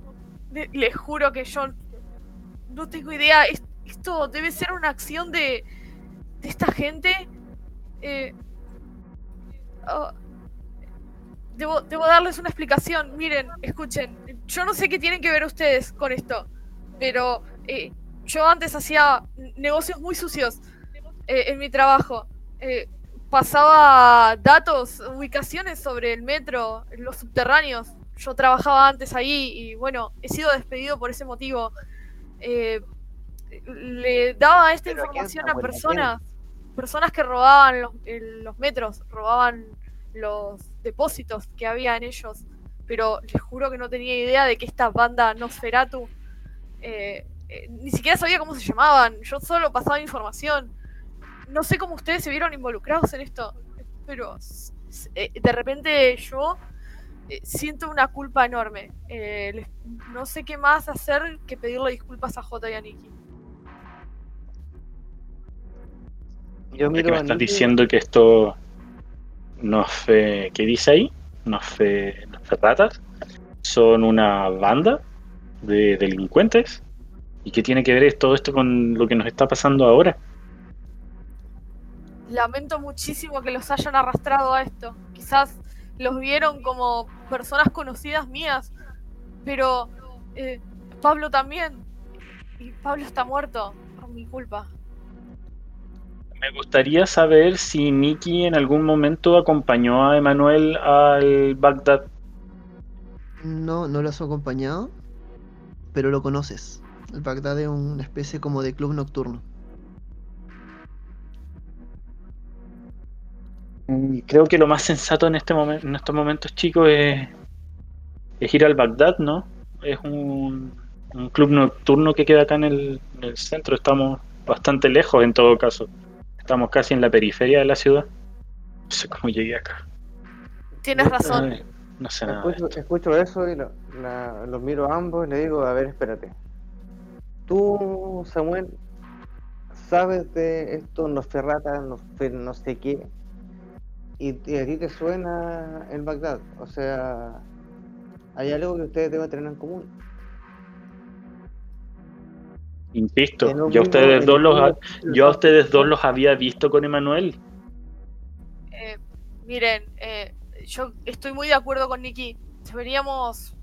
le- Les juro que yo no tengo idea. Es- Esto debe ser una acción de. esta gente. Eh, oh, debo, debo darles una explicación. Miren, escuchen. Yo no sé qué tienen que ver ustedes con esto. Pero eh, yo antes hacía negocios muy sucios eh, en mi trabajo. Pasaba datos, ubicaciones sobre el metro, los subterráneos. Yo trabajaba antes ahí y bueno, he sido despedido por ese motivo. Eh, le daba esta ¿Pero a quién, información a personas, personas que robaban los, metros, robaban los depósitos que había en ellos. Pero les juro que no tenía idea de que esta banda Nosferatu eh, eh, ni siquiera sabía cómo se llamaban. Yo solo pasaba información. No sé cómo ustedes se vieron involucrados en esto, pero eh, de repente yo eh, siento una culpa enorme. Les- no sé qué más hacer que pedirle disculpas a J y a Nikki. Yo ¿de miro qué me estás diciendo que esto no fe, ¿qué dice ahí? No fe, no fe ratas. Son una banda de delincuentes. ¿Y qué tiene que ver todo esto con lo que nos está pasando ahora? Lamento muchísimo que los hayan arrastrado a esto. Quizás los vieron como personas conocidas mías, pero eh, Pablo también. Y Pablo está muerto por mi culpa. Me gustaría saber si Nicky en algún momento acompañó a Emanuel al Bagdad. No, no lo has acompañado, pero lo conoces. El Bagdad es una especie como de club nocturno. Mm, Creo que lo más sensato en este momento, en estos momentos, chicos, es, es ir al Bagdad, ¿no? Es un, un club nocturno que queda acá en el, en el centro. Estamos bastante lejos en todo caso. Estamos casi en la periferia de la ciudad. No sé cómo llegué acá. Tienes razón. Ay, no sé nada. Escucho, eso y lo- la- los miro a ambos y le digo, a ver, espérate. Tú, Samuel, sabes de esto, no ferrata, no, fe- no sé qué, y, y a ti te suena el Bagdad. O sea, hay algo que ustedes deben tener en común. Insisto, yo a ustedes dos los, ha- yo a ustedes dos los había visto con Emanuel. Eh, miren, eh, yo estoy muy de acuerdo con Nicky. Deberíamos,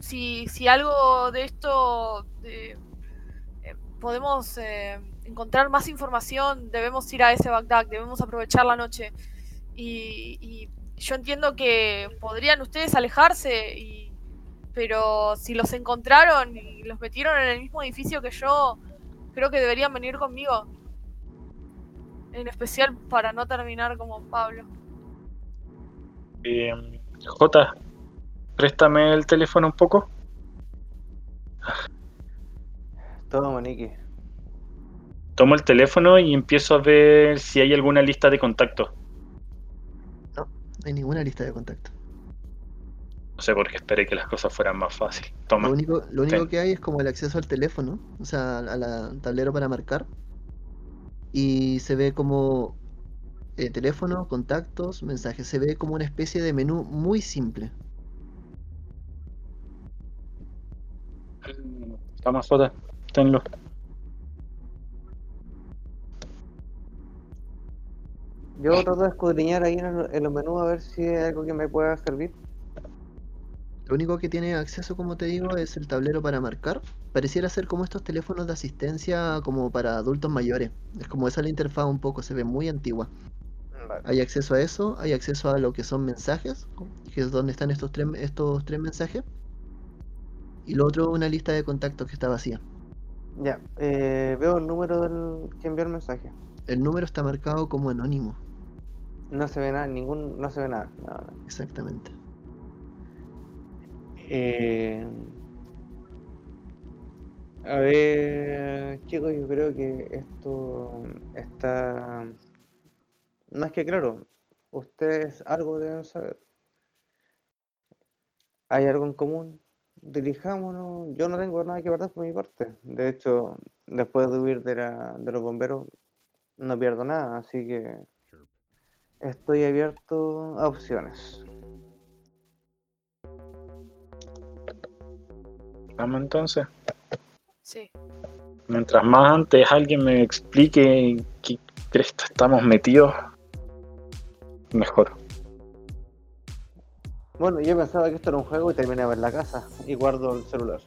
si, si algo de esto eh, eh, podemos eh, encontrar más información, debemos ir a ese Bagdad, debemos aprovechar la noche. Y, y yo entiendo que podrían ustedes alejarse, y, pero si los encontraron y los metieron en el mismo edificio que yo, creo que deberían venir conmigo. En especial para no terminar como Pablo. Eh, Jota, préstame el teléfono un poco. Toma, Niki. Tomo el teléfono y empiezo a ver si hay alguna lista de contactos. No hay ninguna lista de contacto. No sé por qué esperé que las cosas fueran más fáciles. Toma. Lo único, lo único Ten. que hay es como el acceso al teléfono, o sea, al al tablero para marcar. Y se ve como eh, teléfono, contactos, mensajes. Se ve como una especie de menú muy simple. Toma, Jota, tenlo. Yo trato de escudriñar ahí en, el- en los menús a ver si hay algo que me pueda servir. Lo único que tiene acceso, como te digo, es el tablero para marcar. Pareciera ser como estos teléfonos de asistencia como para adultos mayores. Es como esa la interfaz un poco, se ve muy antigua. Vale. Hay acceso a eso, hay acceso a lo que son mensajes, que es donde están estos tres, estos tres mensajes. Y lo otro, una lista de contactos que está vacía. Ya, eh, veo el número del que envió el mensaje. El número está marcado como anónimo, No se ve nada, ningún, no se ve nada. nada, nada. exactamente. Eh, a ver, chicos, yo creo que esto está más que claro. Ustedes algo deben saber. ¿Hay algo en común? Dirijámonos. Yo no tengo nada que perder por mi parte. De hecho, después de huir de, la- de los bomberos, no pierdo nada, así que estoy abierto a opciones. Vamos entonces. Sí. Mientras más antes alguien me explique en qué cresta estamos metidos, mejor. Bueno, yo pensaba que esto era un juego y terminaba en la casa y guardo el celular.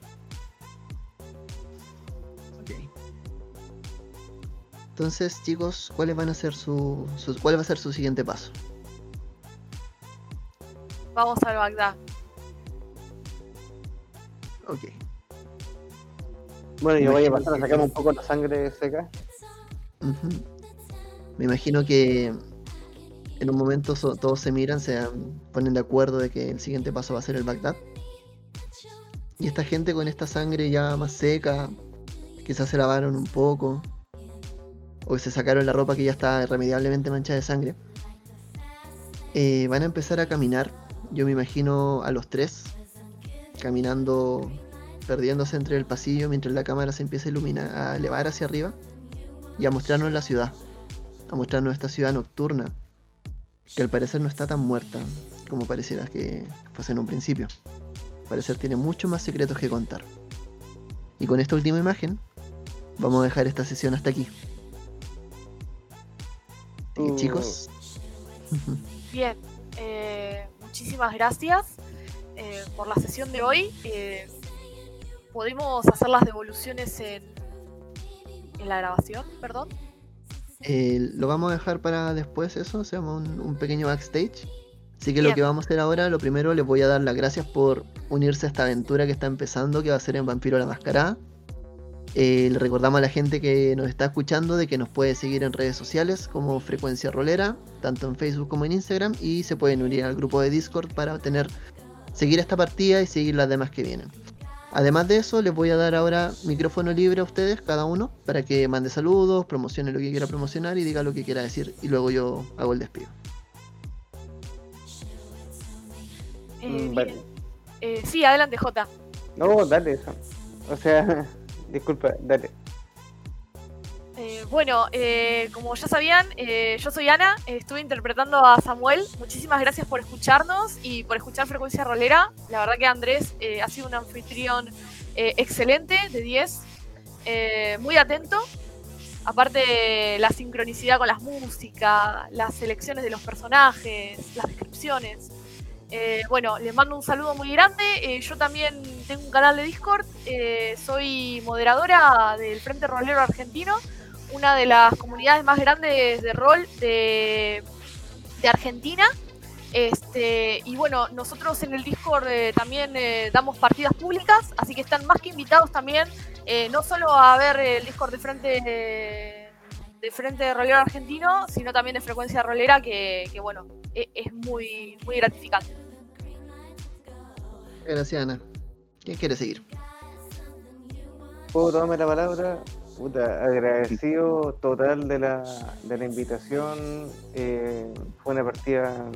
Entonces, chicos, ¿cuáles van a ser su, su- cuál va a ser su siguiente paso? Vamos al Bagdad. Ok. Bueno, yo voy a pasar a sacarme un poco la sangre seca. Me imagino que en un momento so- todos se miran, se ponen de acuerdo de que el siguiente paso va a ser el Bagdad. Y esta gente con esta sangre ya más seca, quizás se lavaron un poco, o se sacaron la ropa que ya está irremediablemente manchada de sangre, eh, van a empezar a caminar. Yo me imagino a los tres caminando, perdiéndose entre el pasillo mientras la cámara se empieza a iluminar, a elevar hacia arriba y a mostrarnos la ciudad, a mostrarnos esta ciudad nocturna, que al parecer no está tan muerta como pareciera que fuese en un principio. Al parecer tiene muchos más secretos que contar. Y con esta última imagen, vamos a dejar esta sesión hasta aquí. Uh. chicos, Bien, eh, muchísimas gracias. eh, por la sesión de hoy. Eh, ¿Podemos hacer las devoluciones en, en la grabación? Perdón. Eh, lo vamos a dejar para después eso, hacemos un, un pequeño backstage. Así que lo que vamos a hacer ahora, lo primero les voy a dar las gracias por unirse a esta aventura que está empezando, que va a ser en Vampiro la Mascarada. Eh, le recordamos a la gente que nos está escuchando de que nos puede seguir en redes sociales como Frecuencia Rolera, tanto en Facebook como en Instagram, y se pueden unir al grupo de Discord para tener, seguir esta partida y seguir las demás que vienen. Además de eso, les voy a dar ahora micrófono libre a ustedes, cada uno, para que mande saludos, promocione lo que quiera promocionar y diga lo que quiera decir, y luego yo hago el despido. Eh, Mm, vale. Eh, sí, adelante, Jota. No, dale. O sea, disculpa, dale. Bueno, eh, como ya sabían, eh, yo soy Ana, estuve interpretando a Samuel. Muchísimas gracias por escucharnos y por escuchar Frecuencia Rolera. La verdad que Andrés eh, ha sido un anfitrión eh, excelente, de 10, eh, muy atento. Aparte, la sincronicidad con las músicas, las selecciones de los personajes, las descripciones. Bueno, les mando un saludo muy grande. Yo también tengo un canal de Discord. soy moderadora del Frente Rolero Argentino, una de las comunidades más grandes de rol de, de Argentina. Este, y bueno, nosotros en el Discord eh, también eh, damos partidas públicas, así que están más que invitados también, eh, no solo a ver el Discord de Frente de Frente Rolero Argentino, sino también de Frecuencia Rolera, que, que, bueno, e- es muy, muy gratificante. Gracias, Ana. ¿Quién quiere seguir? ¿Puedo tomarme la palabra? Puta, agradecido total de la, de la invitación. eh, fue una partida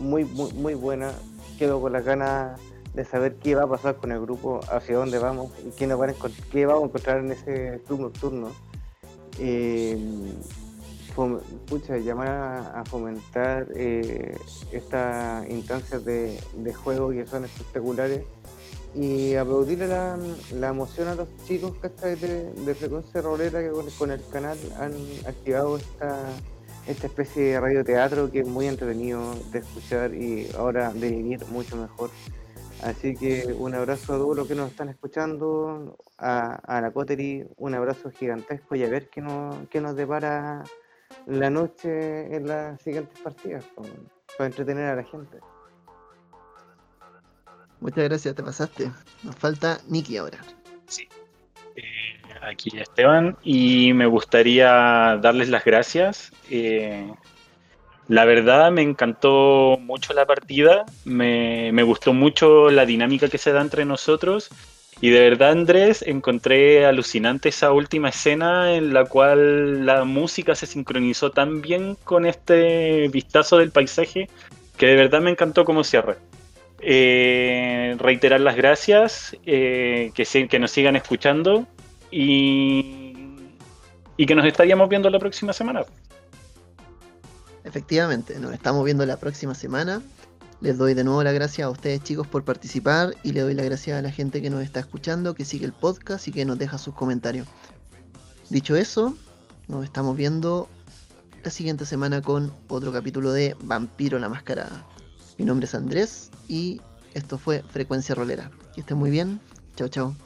muy, muy, muy buena. Quedo con las ganas de saber qué va a pasar con el grupo, hacia dónde vamos y qué, nos van a qué vamos a encontrar en ese club nocturno. Eh, pucha, llamar a, a fomentar eh, estas instancias de, de juego que son espectaculares y aplaudirle la, la emoción a los chicos ¿cachai? de, de frecuencia rolera que con, el canal han activado esta, esta especie de radioteatro que es muy entretenido de escuchar y ahora de vivir mucho mejor. Así que un abrazo a todos los que nos están escuchando, a, a la Coterie, un abrazo gigantesco y a ver qué nos, qué nos depara la noche en las siguientes partidas, con- para entretener a la gente. Muchas gracias, te pasaste. Nos falta Nikki ahora. Sí. Eh, aquí Esteban y me gustaría darles las gracias. Eh, la verdad me encantó mucho la partida, me, me gustó mucho la dinámica que se da entre nosotros y de verdad Andrés encontré alucinante esa última escena en la cual la música se sincronizó tan bien con este vistazo del paisaje que de verdad me encantó como cierre. Eh, reiterar las gracias, eh, que, nos sigan escuchando y, y que nos estaríamos viendo la próxima semana. Efectivamente, nos estamos viendo la próxima semana. Les doy de nuevo las gracias a ustedes chicos por participar y le doy las gracias a la gente que nos está escuchando, que sigue el podcast y que nos deja sus comentarios. Dicho eso, nos estamos viendo la siguiente semana con otro capítulo de Vampiro la Mascarada. Mi nombre es Andrés y esto fue Frecuencia Rolera. Que estén muy bien. Chao, chao.